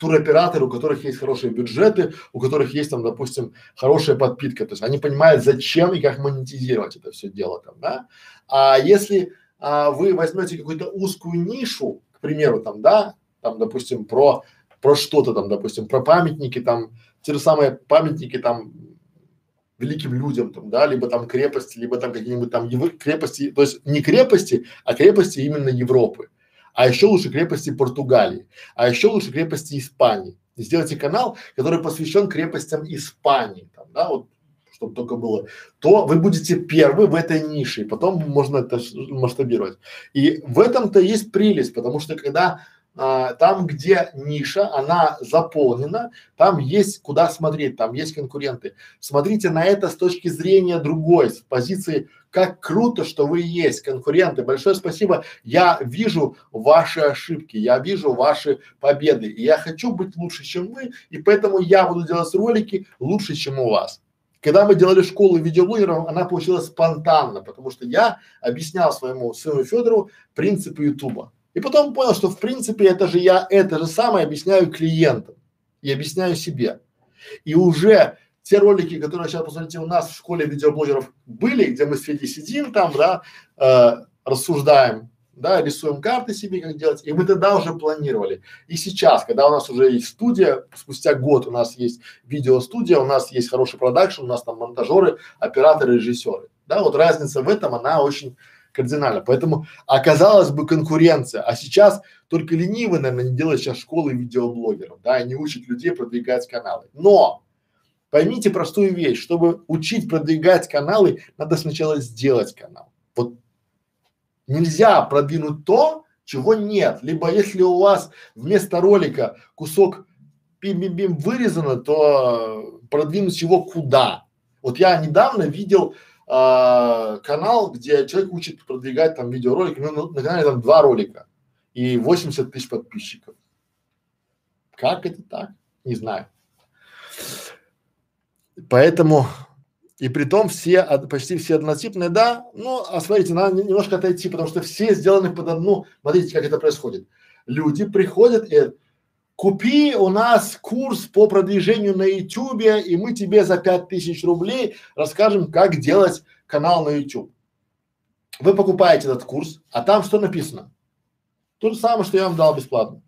S1: туроператоры, у которых есть хорошие бюджеты, у которых есть там, допустим, хорошая подпитка, то есть они понимают, зачем и как монетизировать это все дело там, да. А если а, вы возьмете какую-то узкую нишу, к примеру, там, да, там, допустим, про про что-то там, допустим, про памятники там, те же самые памятники там великим людям там, да, либо там крепости, либо там какие-нибудь там ев... крепости, то есть не крепости, а крепости именно Европы а еще лучше крепости Португалии, а еще лучше крепости Испании. Сделайте канал, который посвящен крепостям Испании, там, да, вот, чтобы только было, то вы будете первый в этой нише, и потом можно это масштабировать. И в этом-то есть прелесть, потому что когда а, там, где ниша, она заполнена, там есть куда смотреть, там есть конкуренты. Смотрите на это с точки зрения другой, с позиции как круто, что вы есть, конкуренты. Большое спасибо. Я вижу ваши ошибки, я вижу ваши победы. И я хочу быть лучше, чем вы, и поэтому я буду делать ролики лучше, чем у вас. Когда мы делали школу видеоблогеров, она получилась спонтанно, потому что я объяснял своему сыну Федору принципы Ютуба. И потом понял, что в принципе это же я это же самое объясняю клиентам и объясняю себе. И уже те ролики, которые сейчас посмотрите у нас в школе видеоблогеров были, где мы с Федей сидим там, да, э, рассуждаем, да, рисуем карты себе, как делать, и мы тогда уже планировали. И сейчас, когда у нас уже есть студия, спустя год у нас есть видеостудия, у нас есть хороший продакшн, у нас там монтажеры, операторы, режиссеры, да, вот разница в этом, она очень кардинально. Поэтому оказалась бы конкуренция, а сейчас только ленивый, наверное, не делает сейчас школы видеоблогеров, да, и не учит людей продвигать каналы. Но Поймите простую вещь, чтобы учить продвигать каналы, надо сначала сделать канал. Вот нельзя продвинуть то, чего нет. Либо если у вас вместо ролика кусок бим-бим-бим вырезано, то продвинуть его куда? Вот я недавно видел а, канал, где человек учит продвигать там видеоролики, ну, на канале там два ролика и 80 тысяч подписчиков. Как это так? Не знаю. Поэтому и при том все, почти все однотипные, да, ну, а смотрите, надо немножко отойти, потому что все сделаны под одну, смотрите, как это происходит. Люди приходят и купи у нас курс по продвижению на ютубе, и мы тебе за пять тысяч рублей расскажем, как делать канал на YouTube. Вы покупаете этот курс, а там что написано? То же самое, что я вам дал бесплатно.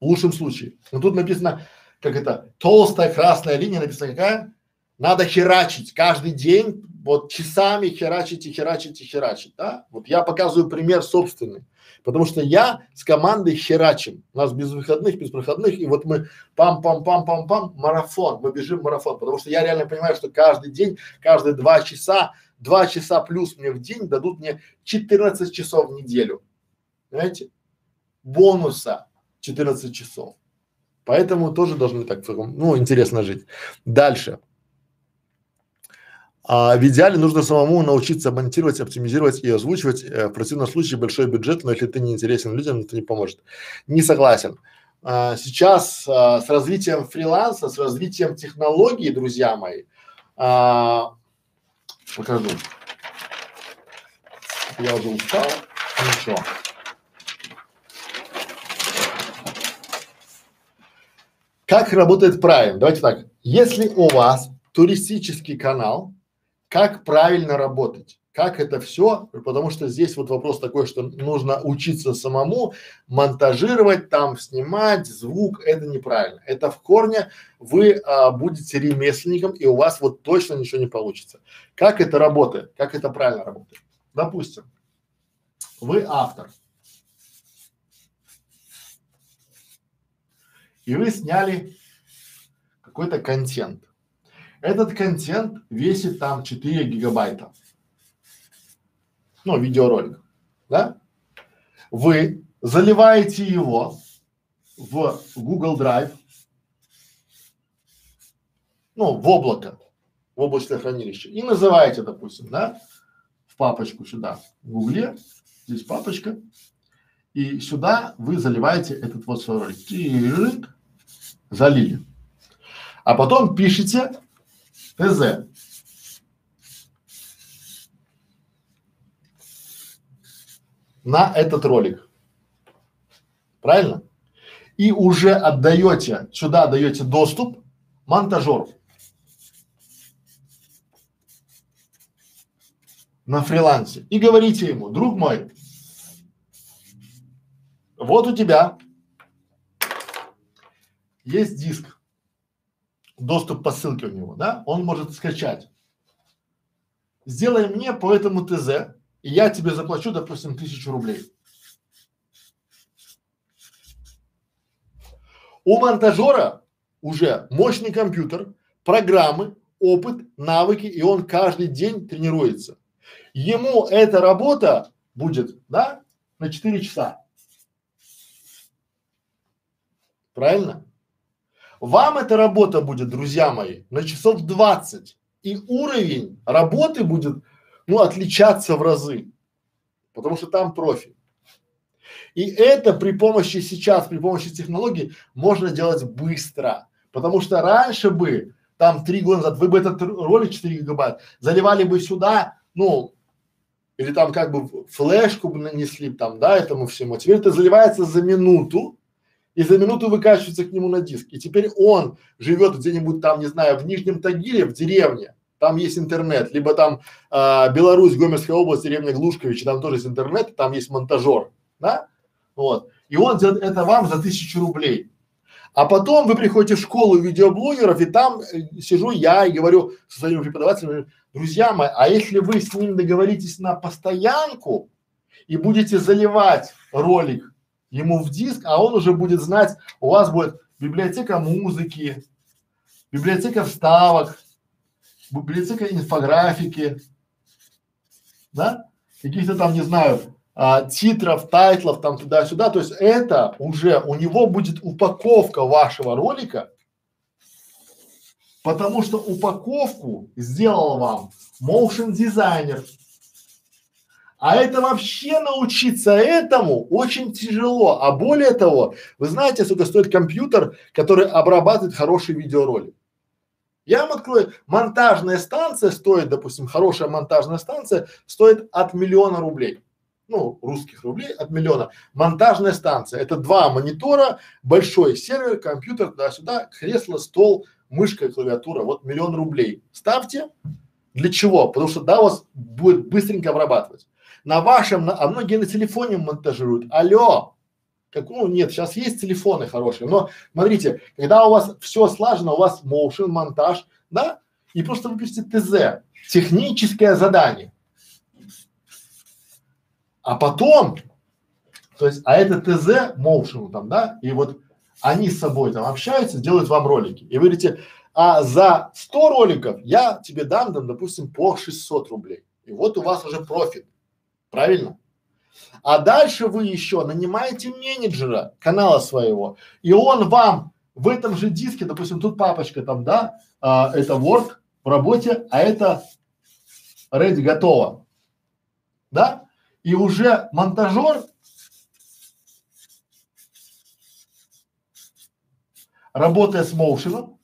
S1: В лучшем случае. Но тут написано, как это, толстая красная линия, написано какая? Надо херачить каждый день, вот часами херачить и херачить и херачить, да? Вот я показываю пример собственный, потому что я с командой херачим. У нас без выходных, без проходных, и вот мы пам-пам-пам-пам-пам, марафон, мы бежим марафон, потому что я реально понимаю, что каждый день, каждые два часа, два часа плюс мне в день дадут мне 14 часов в неделю, понимаете? Бонуса 14 часов. Поэтому тоже должны так, ну, интересно жить. Дальше. А в идеале нужно самому научиться монтировать, оптимизировать и озвучивать. Э, в противном случае большой бюджет, но если ты не интересен людям, это не поможет. Не согласен. А, сейчас а, с развитием фриланса, с развитием технологий, друзья мои, а, покажу. Я уже устал. Ничего. Как работает Prime? Давайте так. Если у вас туристический канал, как правильно работать? как это все, потому что здесь вот вопрос такой, что нужно учиться самому монтажировать, там снимать звук, это неправильно. Это в корне вы а, будете ремесленником и у вас вот точно ничего не получится. Как это работает? Как это правильно работает? Допустим, вы автор. И вы сняли какой-то контент. Этот контент весит там 4 гигабайта. Ну, видеоролик, да? Вы заливаете его в Google Drive, ну, в облако, в облачное хранилище и называете, допустим, да, в папочку сюда, в Гугле, здесь папочка, и сюда вы заливаете этот вот свой ролик. Залили. А потом пишите ТЗ. На этот ролик. Правильно? И уже отдаете, сюда даете доступ монтажеру. на фрилансе и говорите ему, друг мой, вот у тебя есть диск, доступ по ссылке у него, да, он может скачать. Сделай мне по этому ТЗ, и я тебе заплачу, допустим, тысячу рублей. У монтажера уже мощный компьютер, программы, опыт, навыки, и он каждый день тренируется. Ему эта работа будет, да, на 4 часа. Правильно? Вам эта работа будет, друзья мои, на часов 20. И уровень работы будет, ну, отличаться в разы. Потому что там профи. И это при помощи сейчас, при помощи технологий можно делать быстро. Потому что раньше бы, там три года назад, вы бы этот ролик 4 гигабайт заливали бы сюда, ну, или там как бы флешку бы нанесли там, да, этому всему. А теперь это заливается за минуту, и за минуту выкачивается к нему на диск. И теперь он живет где-нибудь там, не знаю, в Нижнем Тагиле, в деревне, там есть интернет, либо там э, Беларусь, Гомельская область, деревня Глушкович, там тоже есть интернет, там есть монтажер, да, вот. И он делает это вам за тысячу рублей. А потом вы приходите в школу видеоблогеров, и там э, сижу я и говорю со своими преподавателями, друзья мои, а если вы с ним договоритесь на постоянку и будете заливать ролик ему в диск, а он уже будет знать, у вас будет библиотека музыки, библиотека вставок, библиотека инфографики, да, каких-то там, не знаю, а, титров, тайтлов там туда-сюда, то есть это уже у него будет упаковка вашего ролика, потому что упаковку сделал вам motion дизайнер. А это вообще научиться этому очень тяжело. А более того, вы знаете, сколько стоит компьютер, который обрабатывает хороший видеоролик? Я вам открою, монтажная станция стоит, допустим, хорошая монтажная станция стоит от миллиона рублей ну, русских рублей от миллиона. Монтажная станция. Это два монитора, большой сервер, компьютер, туда-сюда, кресло, стол, мышка, клавиатура. Вот миллион рублей. Ставьте. Для чего? Потому что да, вас будет быстренько обрабатывать. На вашем, на, а многие на телефоне монтажируют. Алло! Как, ну нет, сейчас есть телефоны хорошие, но смотрите, когда у вас все слажено, у вас motion, монтаж, да, и просто выпишите ТЗ, техническое задание. А потом, то есть, а это ТЗ motion там, да, и вот они с собой там общаются, делают вам ролики. И вы говорите, а за 100 роликов я тебе дам, там, допустим, по 600 рублей. И вот у вас уже профит. Правильно? А дальше вы еще нанимаете менеджера канала своего, и он вам в этом же диске, допустим, тут папочка там, да, а, это Word в работе, а это Ready готово. Да? И уже монтажер работая с моушеном,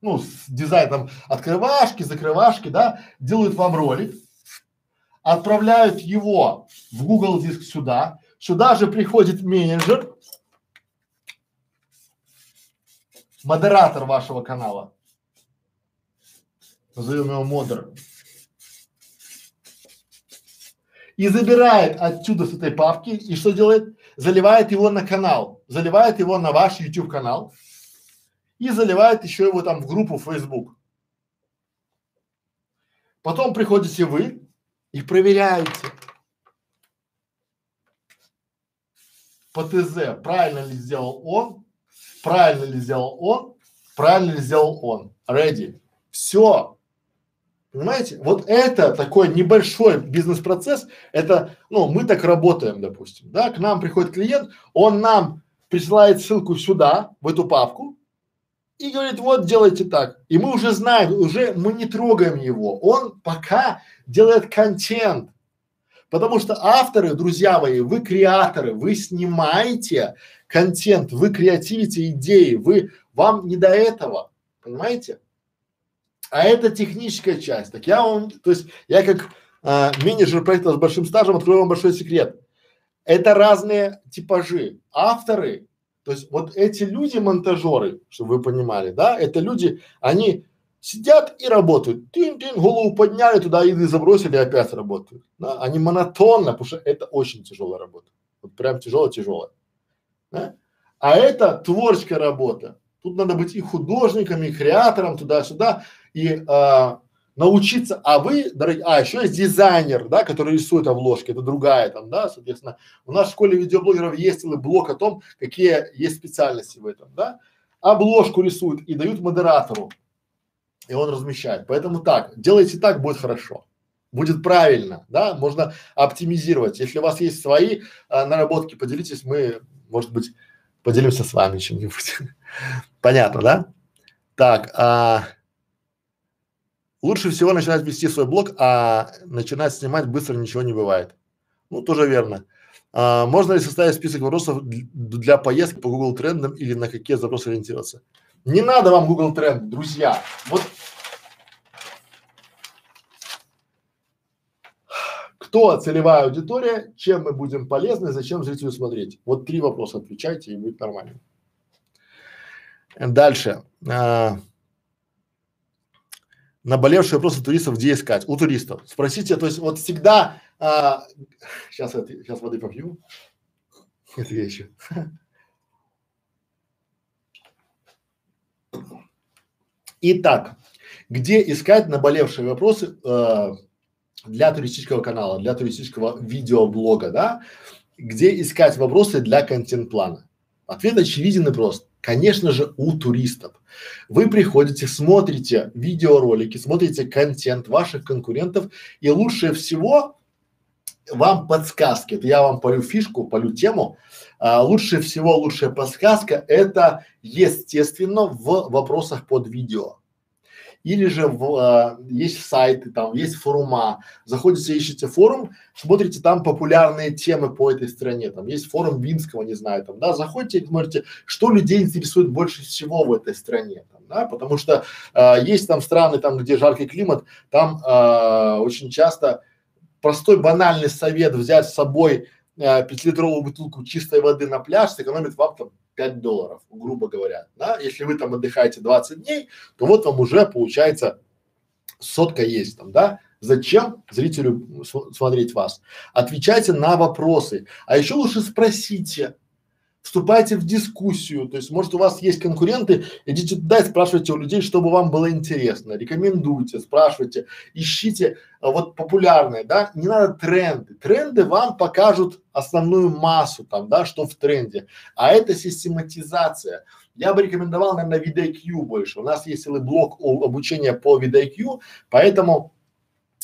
S1: ну, с дизайном открывашки, закрывашки, да, делают вам ролик, отправляют его в Google диск сюда, сюда же приходит менеджер, модератор вашего канала, назовем его модер, и забирает отсюда с этой папки. И что делает? Заливает его на канал, заливает его на ваш YouTube канал. И заливает еще его там в группу Facebook. Потом приходите вы и проверяете по ТЗ, правильно ли сделал он, правильно ли сделал он, правильно ли сделал он. Ready. Все. Понимаете? Вот это такой небольшой бизнес-процесс, это, ну, мы так работаем, допустим, да, к нам приходит клиент, он нам присылает ссылку сюда, в эту папку, и говорит, вот делайте так. И мы уже знаем, уже мы не трогаем его. Он пока делает контент. Потому что авторы, друзья мои, вы креаторы, вы снимаете контент, вы креативите идеи, вы, вам не до этого, понимаете? А это техническая часть. Так я вам, то есть я как а, менеджер проекта с большим стажем открою вам большой секрет. Это разные типажи. Авторы, то есть вот эти люди монтажеры, чтобы вы понимали, да, это люди, они сидят и работают. Тин-тин, голову подняли туда и забросили, опять работают. Да? Они монотонно, потому что это очень тяжелая работа. Вот прям тяжелая-тяжелая. Да? А это творческая работа. Тут надо быть и художником, и креатором туда-сюда, и а, научиться, а вы, дорогие, а еще есть дизайнер, да, который рисует обложки, это другая там, да, соответственно, у нас в школе видеоблогеров есть целый блок о том, какие есть специальности в этом, да, обложку рисуют и дают модератору, и он размещает. Поэтому так, делайте так, будет хорошо. Будет правильно, да, можно оптимизировать. Если у вас есть свои а, наработки, поделитесь, мы, может быть, поделимся с вами чем-нибудь. Понятно, да? Так, а, лучше всего начинать вести свой блог, а начинать снимать быстро ничего не бывает. Ну, тоже верно. А, можно ли составить список вопросов для поездки по Google трендам или на какие запросы ориентироваться? Не надо вам Google тренд, друзья. Вот Кто целевая аудитория, чем мы будем полезны, зачем зрителю смотреть? Вот три вопроса отвечайте, и будет нормально. Дальше. А, наболевшие вопросы туристов где искать? У туристов. Спросите, то есть вот всегда, а, сейчас, сейчас воды попью. Еще. Итак, где искать наболевшие вопросы э, для туристического канала, для туристического видеоблога, да, где искать вопросы для контент-плана? Ответ очевиден и прост. Конечно же, у туристов. Вы приходите, смотрите видеоролики, смотрите контент ваших конкурентов, и лучше всего вам подсказки. Это я вам полю фишку, полю тему. А, лучше всего, лучшая подсказка – это, естественно, в вопросах под видео или же в, а, есть сайты, там есть форума, заходите, ищете форум, смотрите там популярные темы по этой стране, там есть форум Винского, не знаю, там, да, заходите и смотрите, что людей интересует больше всего в этой стране, там, да, потому что а, есть там страны, там, где жаркий климат, там а, очень часто простой банальный совет взять с собой пятилитровую бутылку чистой воды на пляж сэкономит вам там 5 долларов, грубо говоря, да, если вы там отдыхаете 20 дней, то вот вам уже получается сотка есть там, да, Зачем зрителю смотреть вас? Отвечайте на вопросы. А еще лучше спросите, вступайте в дискуссию, то есть может у вас есть конкуренты, идите туда и спрашивайте у людей, чтобы вам было интересно, рекомендуйте, спрашивайте, ищите а, вот популярные, да, не надо тренды, тренды вам покажут основную массу там, да, что в тренде, а это систематизация. Я бы рекомендовал, наверное, VidIQ больше, у нас есть целый блок обучения по VidIQ, поэтому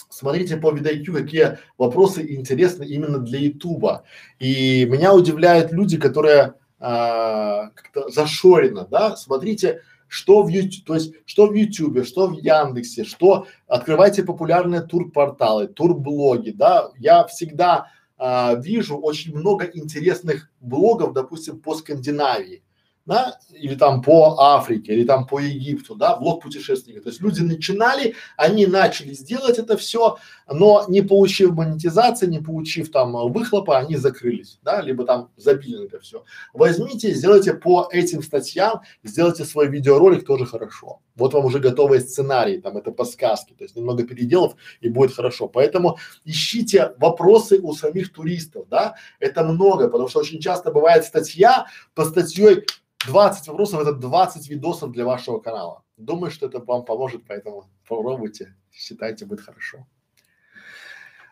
S1: смотрите по VidIQ, какие вопросы интересны именно для Ютуба. И меня удивляют люди, которые а, как-то зашорено, да, смотрите, что в YouTube, то есть что в Ютубе, что в Яндексе, что открывайте популярные турпорталы, турблоги, да, я всегда а, вижу очень много интересных блогов, допустим, по Скандинавии, да, или там по Африке, или там по Египту, да, блог путешественника. То есть люди начинали, они начали сделать это все, но не получив монетизации, не получив там выхлопа, они закрылись, да, либо там забили это все. Возьмите, сделайте по этим статьям, сделайте свой видеоролик тоже хорошо. Вот вам уже готовый сценарий, там это по сказке, то есть немного переделов и будет хорошо. Поэтому ищите вопросы у самих туристов, да, это много, потому что очень часто бывает статья по статьей 20 вопросов это 20 видосов для вашего канала. Думаю, что это вам поможет, поэтому попробуйте, считайте, будет хорошо.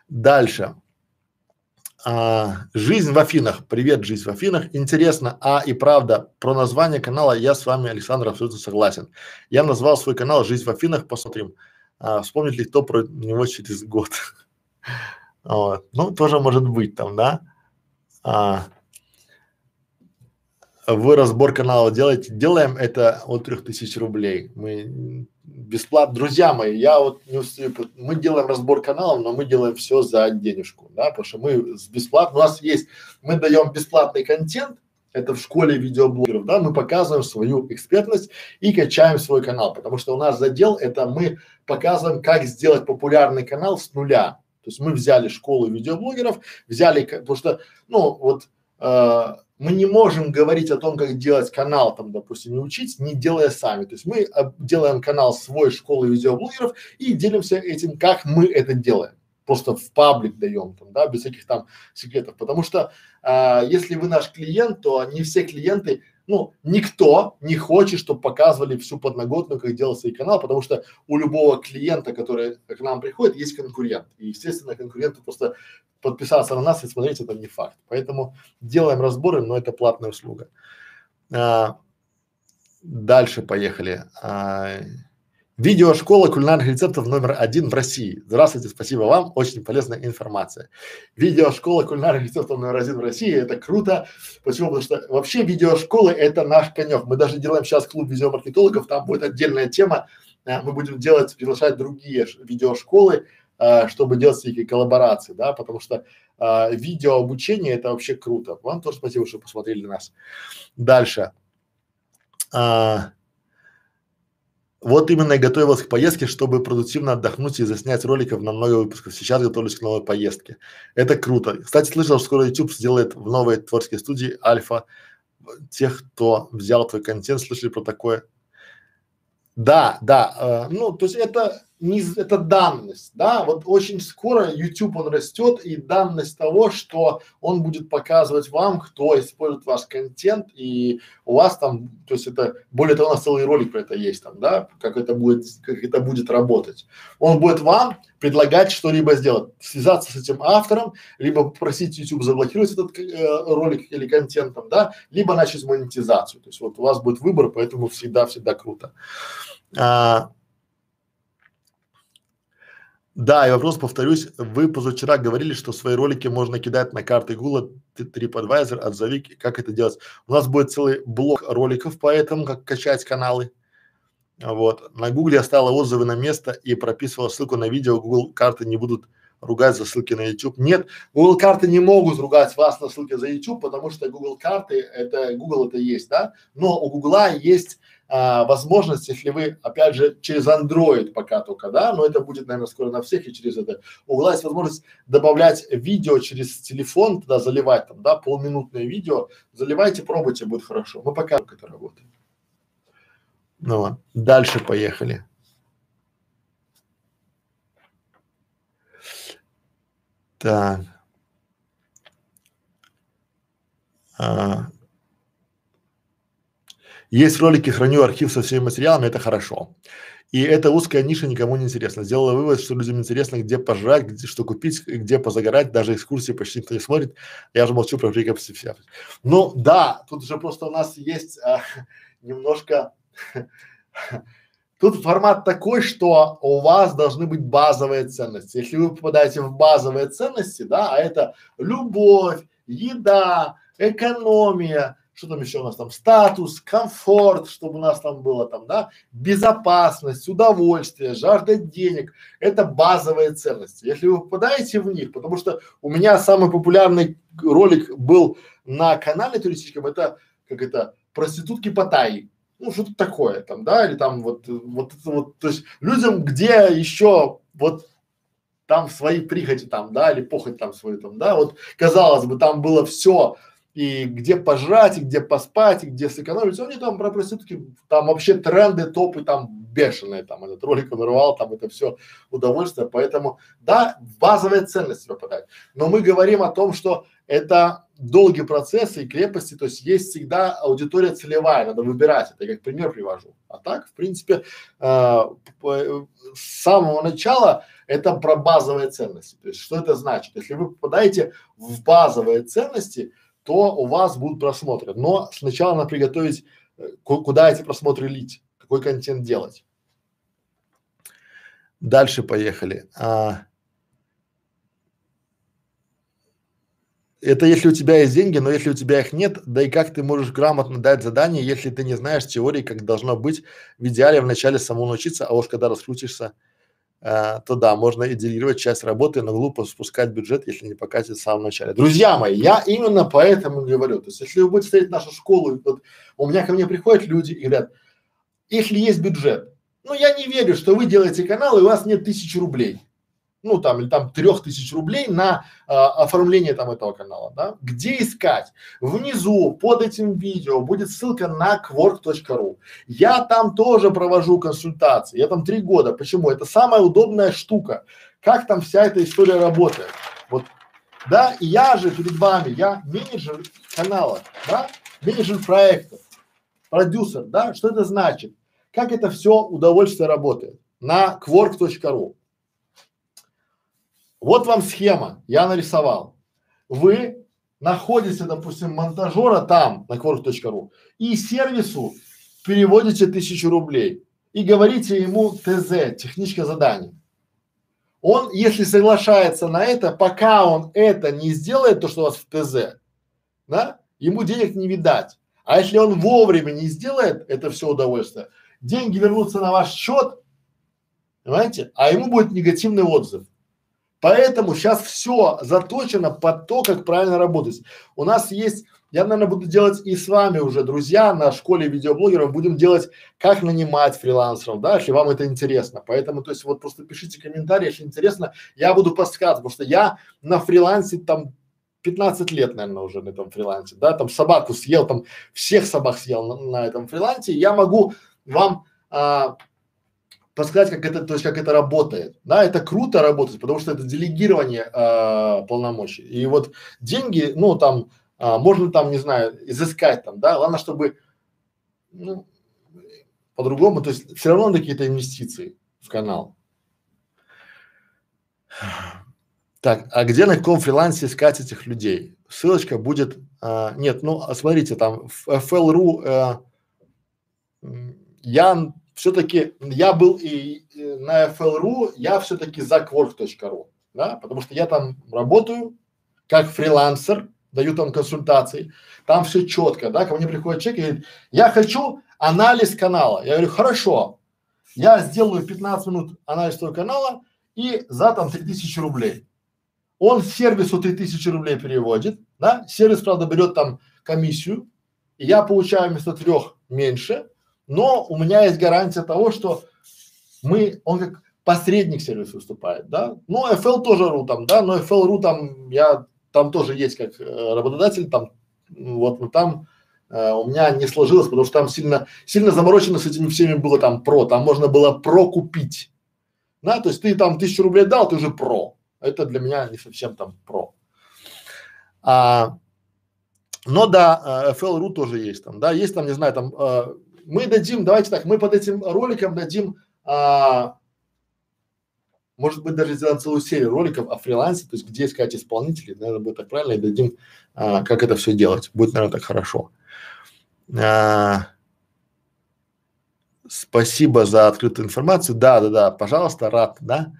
S1: Дальше. А, жизнь в Афинах. Привет, жизнь в Афинах. Интересно, а и правда, про название канала я с вами, Александр, абсолютно согласен. Я назвал свой канал «Жизнь в Афинах», посмотрим, а, вспомнит ли кто про него через год. Вот. Ну, тоже может быть там, да. А, вы разбор канала делаете, делаем это от трех тысяч рублей. Мы бесплатно, друзья мои, я вот не устаю, мы делаем разбор каналов, но мы делаем все за денежку, да, потому что мы с бесплатно, у нас есть, мы даем бесплатный контент, это в школе видеоблогеров, да, мы показываем свою экспертность и качаем свой канал, потому что у нас задел это мы показываем, как сделать популярный канал с нуля. То есть мы взяли школу видеоблогеров, взяли, потому что, ну, вот э, мы не можем говорить о том, как делать канал, там, допустим, не учить, не делая сами. То есть мы а, делаем канал свой школы видеоблогеров и делимся этим, как мы это делаем. Просто в паблик даем, там, да, без всяких там секретов. Потому что а, если вы наш клиент, то не все клиенты ну, никто не хочет, чтобы показывали всю подноготную, как делал свой канал, потому что у любого клиента, который к нам приходит, есть конкурент. И, естественно, конкуренты просто подписаться на нас и смотреть это не факт. Поэтому делаем разборы, но это платная услуга. А, дальше поехали. А, Видеошкола кулинарных рецептов номер один в России. Здравствуйте, спасибо вам, очень полезная информация. Видеошкола кулинарных рецептов номер один в России, это круто. Почему? Потому что вообще видеошколы это наш конек. Мы даже делаем сейчас клуб видеомаркетологов, там будет отдельная тема. А, мы будем делать, приглашать другие видеошколы, а, чтобы делать всякие коллаборации, да, потому что а, видеообучение это вообще круто. Вам тоже спасибо, что посмотрели нас. Дальше. А, вот именно я готовился к поездке, чтобы продуктивно отдохнуть и заснять роликов на много выпусков. Сейчас готовлюсь к новой поездке. Это круто. Кстати, слышал, что скоро YouTube сделает в новой творческой студии Альфа. Тех, кто взял твой контент, слышали про такое? Да, да, э, ну, то есть это не, это данность, да, вот очень скоро YouTube он растет и данность того, что он будет показывать вам, кто использует ваш контент и у вас там, то есть это, более того, у нас целый ролик про это есть там, да, как это будет, как это будет работать. Он будет вам предлагать что-либо сделать, связаться с этим автором, либо попросить YouTube заблокировать этот э, ролик или контент там, да, либо начать монетизацию. То есть вот у вас будет выбор, поэтому всегда-всегда круто. А, да, и вопрос, повторюсь, вы позавчера говорили, что свои ролики можно кидать на карты Google, TripAdvisor, отзови, как это делать. У нас будет целый блок роликов по этому, как качать каналы. Вот. На Google я ставила отзывы на место и прописывала ссылку на видео, Google карты не будут ругать за ссылки на YouTube. Нет, Google карты не могут ругать вас на ссылки за YouTube, потому что Google карты это Google это есть, да. Но у Google есть а, возможность, если вы, опять же, через Android пока только, да, но это будет, наверное, скоро на всех и через это. У Google есть возможность добавлять видео через телефон, туда заливать там, да, полминутное видео, заливайте, пробуйте, будет хорошо. Мы пока как это работает. Ну ладно, дальше поехали. Так. А, есть ролики, храню архив со всеми материалами, это хорошо. И эта узкая ниша никому не интересна. Сделала вывод, что людям интересно, где пожрать, где, что купить, где позагорать, даже экскурсии почти никто не смотрит. Я же молчу про все. Ну да, тут же просто у нас есть а, немножко Тут формат такой, что у вас должны быть базовые ценности. Если вы попадаете в базовые ценности, да, а это любовь, еда, экономия, что там еще у нас там, статус, комфорт, чтобы у нас там было там, да, безопасность, удовольствие, жажда денег, это базовые ценности. Если вы попадаете в них, потому что у меня самый популярный ролик был на канале туристическом, это как это проститутки Паттайи. Ну, что-то такое там, да, или там вот, вот, вот, то есть людям, где еще вот там свои прихоти там, да, или похоть там свою там, да, вот казалось бы, там было все, и где пожрать, и где поспать, и где сэкономить, они там про проститутки, там вообще тренды, топы там бешеные, там этот ролик он там это все удовольствие, поэтому да, базовая ценность пропадает, но мы говорим о том, что это долгие процессы и крепости, то есть есть всегда аудитория целевая, надо выбирать, это. Я как пример привожу, а так, в принципе, э, с самого начала это про базовые ценности, то есть что это значит, если вы попадаете в базовые ценности, то у вас будут просмотры. Но сначала надо приготовить, э, куда эти просмотры лить, какой контент делать. Дальше поехали. А, это если у тебя есть деньги, но если у тебя их нет, да и как ты можешь грамотно дать задание, если ты не знаешь теории, как должно быть в идеале вначале самому научиться, а уж когда раскрутишься, а, то да, можно и делегировать часть работы, но глупо спускать бюджет, если не покатит в самом начале. Друзья мои, я именно поэтому говорю, то есть если вы будете смотреть нашу школу, вот у меня ко мне приходят люди и говорят, если есть бюджет, ну я не верю, что вы делаете канал и у вас нет тысячи рублей ну там или там трех тысяч рублей на а, оформление там этого канала, да? Где искать? Внизу под этим видео будет ссылка на quark.ru. Я там тоже провожу консультации. Я там три года. Почему? Это самая удобная штука. Как там вся эта история работает? Вот, да, и я же перед вами, я менеджер канала, да, менеджер проектов, продюсер, да, что это значит? Как это все удовольствие работает? На quark.ru. Вот вам схема, я нарисовал. Вы находите, допустим, монтажера там, на quark.ru, и сервису переводите тысячу рублей и говорите ему ТЗ, техническое задание. Он, если соглашается на это, пока он это не сделает, то, что у вас в ТЗ, да, ему денег не видать. А если он вовремя не сделает это все удовольствие, деньги вернутся на ваш счет, понимаете, а ему будет негативный отзыв. Поэтому сейчас все заточено под то, как правильно работать. У нас есть, я, наверное, буду делать и с вами уже, друзья, на школе видеоблогеров будем делать, как нанимать фрилансеров, да, если вам это интересно. Поэтому, то есть вот просто пишите комментарии, если интересно, я буду подсказывать, потому что я на фрилансе там 15 лет, наверное, уже на этом фрилансе, да, там собаку съел, там всех собак съел на, на этом фрилансе, я могу вам а, подсказать, как это, то есть как это работает. Да, это круто работать, потому что это делегирование э, полномочий. И вот деньги, ну там, э, можно там, не знаю, изыскать там, да, главное, чтобы, ну, по-другому, то есть все равно какие-то инвестиции в канал. Так, а где на каком фрилансе искать этих людей? Ссылочка будет, а, нет, ну, а смотрите, там FL.ru э, я все-таки я был и, на FL.ru, я все-таки за quark.ru, да, потому что я там работаю как фрилансер, даю там консультации, там все четко, да, ко мне приходит человек и говорит, я хочу анализ канала. Я говорю, хорошо, я сделаю 15 минут анализ твоего канала и за там 3000 рублей. Он сервису 3000 рублей переводит, да, сервис, правда, берет там комиссию, и я получаю вместо трех меньше, но у меня есть гарантия того, что мы, он как посредник сервис выступает, да. Ну, FL тоже ру там, да, но FL.ru там, я там тоже есть как э, работодатель, там, вот, но там э, у меня не сложилось, потому что там сильно, сильно заморочено с этими всеми было там про, там можно было про купить, да, то есть ты там тысячу рублей дал, ты уже про, это для меня не совсем там про. А, но да, э, FL.ru тоже есть там, да, есть там, не знаю, там э, мы дадим, давайте так, мы под этим роликом дадим, а, может быть, даже сделаем целую серию роликов о фрилансе, то есть где искать исполнителей, наверное, будет так правильно, и дадим, а, как это все делать. Будет, наверное, так хорошо. А, спасибо за открытую информацию. Да, да, да, пожалуйста, рад, да.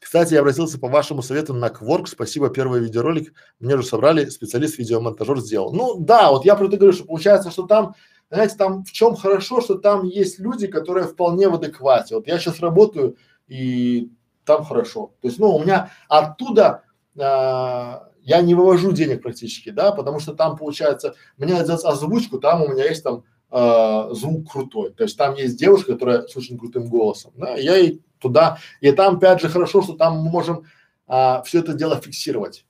S1: Кстати, я обратился по вашему совету на Quark. Спасибо, первый видеоролик. Мне уже собрали, специалист видеомонтажер сделал. Ну да, вот я про это говорю, что получается, что там знаете, там в чем хорошо, что там есть люди, которые вполне в адеквате. Вот я сейчас работаю и там хорошо. То есть, ну, у меня оттуда а, я не вывожу денег практически, да, потому что там получается, мне надо озвучку, там у меня есть там э, звук крутой. То есть там есть девушка, которая с очень крутым голосом, да, я и туда, и там опять же хорошо, что там мы можем а, все это дело фиксировать.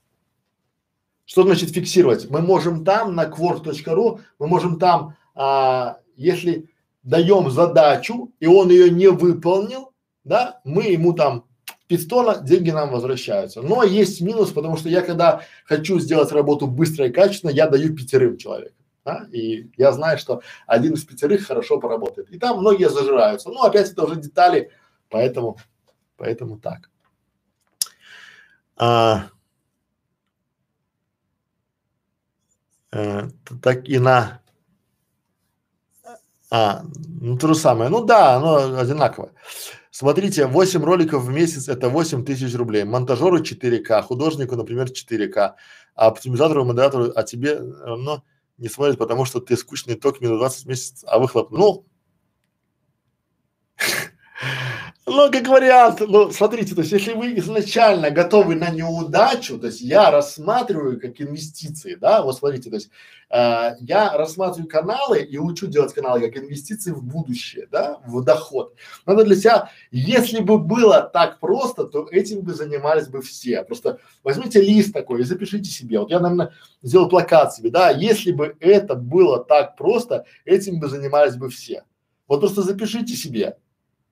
S1: Что значит фиксировать? Мы можем там на quark.ru, мы можем там, а, если даем задачу и он ее не выполнил, да, мы ему там пистона, деньги нам возвращаются. Но есть минус, потому что я когда хочу сделать работу быстро и качественно, я даю пятерым человекам. Да? И я знаю, что один из пятерых хорошо поработает. И там многие зажираются. Ну, опять это уже детали, поэтому, поэтому так. А, э, так и на а, ну то же самое. Ну да, оно одинаковое. Смотрите, 8 роликов в месяц это 8 тысяч рублей. Монтажеру 4К, художнику, например, 4К, а оптимизатору, модератору, а тебе равно не смотрит, потому что ты скучный ток минус 20 месяцев, а выхлоп, ну, ну, как вариант, ну, смотрите, то есть, если вы изначально готовы на неудачу, то есть, я рассматриваю как инвестиции, да, вот смотрите, то есть, э, я рассматриваю каналы и учу делать каналы как инвестиции в будущее, да, в доход. Надо для себя, если бы было так просто, то этим бы занимались бы все. Просто возьмите лист такой и запишите себе. Вот я, наверное, сделал плакат себе, да, если бы это было так просто, этим бы занимались бы все. Вот просто запишите себе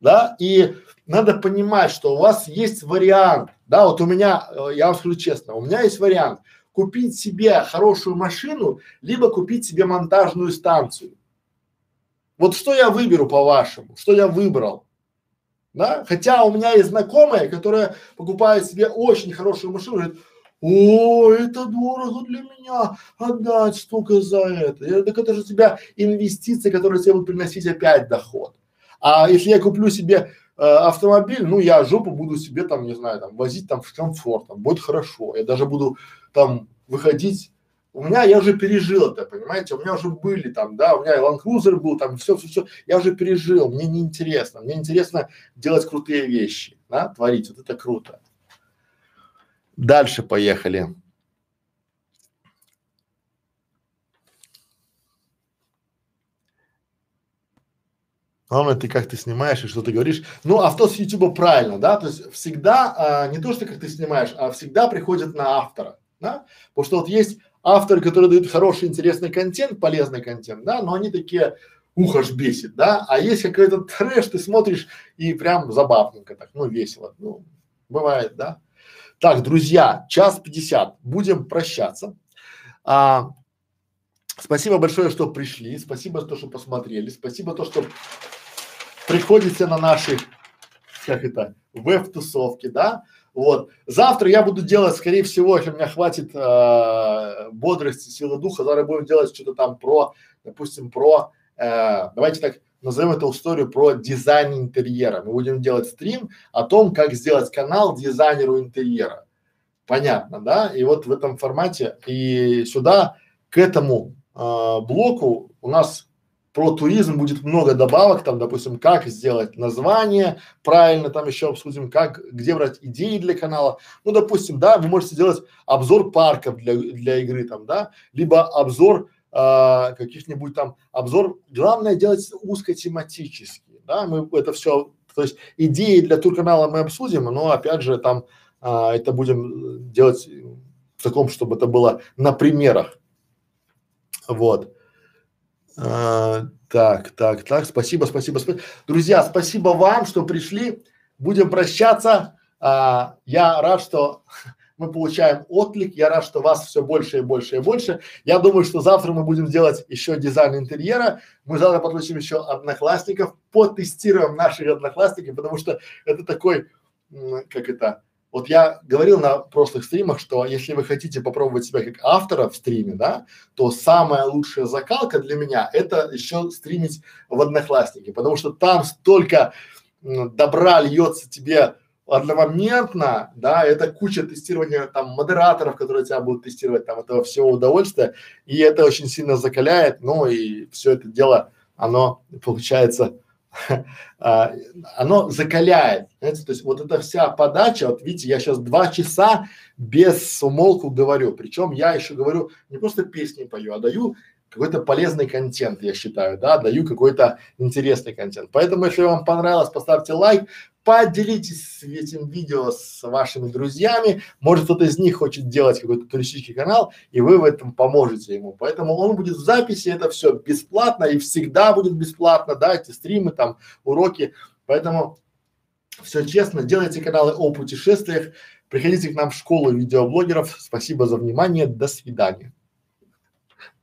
S1: да, и надо понимать, что у вас есть вариант, да, вот у меня, э, я вам скажу честно, у меня есть вариант купить себе хорошую машину, либо купить себе монтажную станцию. Вот что я выберу по-вашему, что я выбрал, да, хотя у меня есть знакомая, которая покупает себе очень хорошую машину, говорит, о, это дорого для меня, отдать столько за это. Я, так это же у тебя инвестиции, которые тебе будут приносить опять доход. А если я куплю себе э, автомобиль, ну я жопу буду себе там, не знаю, там возить там с комфортом, будет хорошо. Я даже буду там выходить. У меня, я уже пережил это, понимаете, у меня уже были там, да, у меня и Land был, там все, все, все, я уже пережил, мне не интересно, мне интересно делать крутые вещи, да, творить, вот это круто. Дальше поехали. Главное, ты как ты снимаешь и что ты говоришь. Ну, авто с Ютуба правильно, да, то есть всегда, а, не то, что как ты снимаешь, а всегда приходит на автора, да, потому что вот есть авторы, которые дают хороший, интересный контент, полезный контент, да, но они такие, ух, аж бесит, да, а есть какой-то трэш, ты смотришь и прям забавненько так, ну, весело, ну, бывает, да. Так, друзья, час пятьдесят, будем прощаться. А, спасибо большое, что пришли, спасибо то, что посмотрели, спасибо то, что приходите на наши, как это, веб-тусовки, да, вот. Завтра я буду делать, скорее всего, если у меня хватит э, бодрости, силы духа, завтра будем делать что-то там про, допустим, про, э, давайте так назовем эту историю про дизайн интерьера. Мы будем делать стрим о том, как сделать канал дизайнеру интерьера. Понятно, да? И вот в этом формате и сюда к этому э, блоку у нас про туризм будет много добавок, там, допустим, как сделать название правильно, там еще обсудим, как, где брать идеи для канала. Ну, допустим, да, вы можете сделать обзор парков для, для игры, там, да, либо обзор а, каких-нибудь там, обзор, главное делать узкотематический, да, мы это все, то есть идеи для турканала мы обсудим, но опять же там а, это будем делать в таком, чтобы это было на примерах, вот. А, так, так, так, спасибо, спасибо, спасибо. Друзья, спасибо вам, что пришли. Будем прощаться. А, я рад, что мы получаем отклик. Я рад, что вас все больше и больше и больше. Я думаю, что завтра мы будем делать еще дизайн интерьера. Мы завтра подключим еще одноклассников, потестируем наших одноклассников, потому что это такой, как это, вот я говорил на прошлых стримах, что если вы хотите попробовать себя как автора в стриме, да, то самая лучшая закалка для меня это еще стримить в Одноклассники, потому что там столько добра льется тебе одномоментно, да, это куча тестирования там модераторов, которые тебя будут тестировать, там этого всего удовольствия, и это очень сильно закаляет, ну и все это дело, оно получается оно закаляет, знаете, то есть вот эта вся подача, вот видите, я сейчас два часа без умолку говорю, причем я еще говорю, не просто песни пою, а даю какой-то полезный контент, я считаю, да, даю какой-то интересный контент. Поэтому, если вам понравилось, поставьте лайк, поделитесь этим видео с вашими друзьями. Может, кто-то из них хочет делать какой-то туристический канал, и вы в этом поможете ему. Поэтому он будет в записи, это все бесплатно и всегда будет бесплатно, да, эти стримы, там, уроки. Поэтому все честно, делайте каналы о путешествиях, приходите к нам в школу видеоблогеров. Спасибо за внимание, до свидания.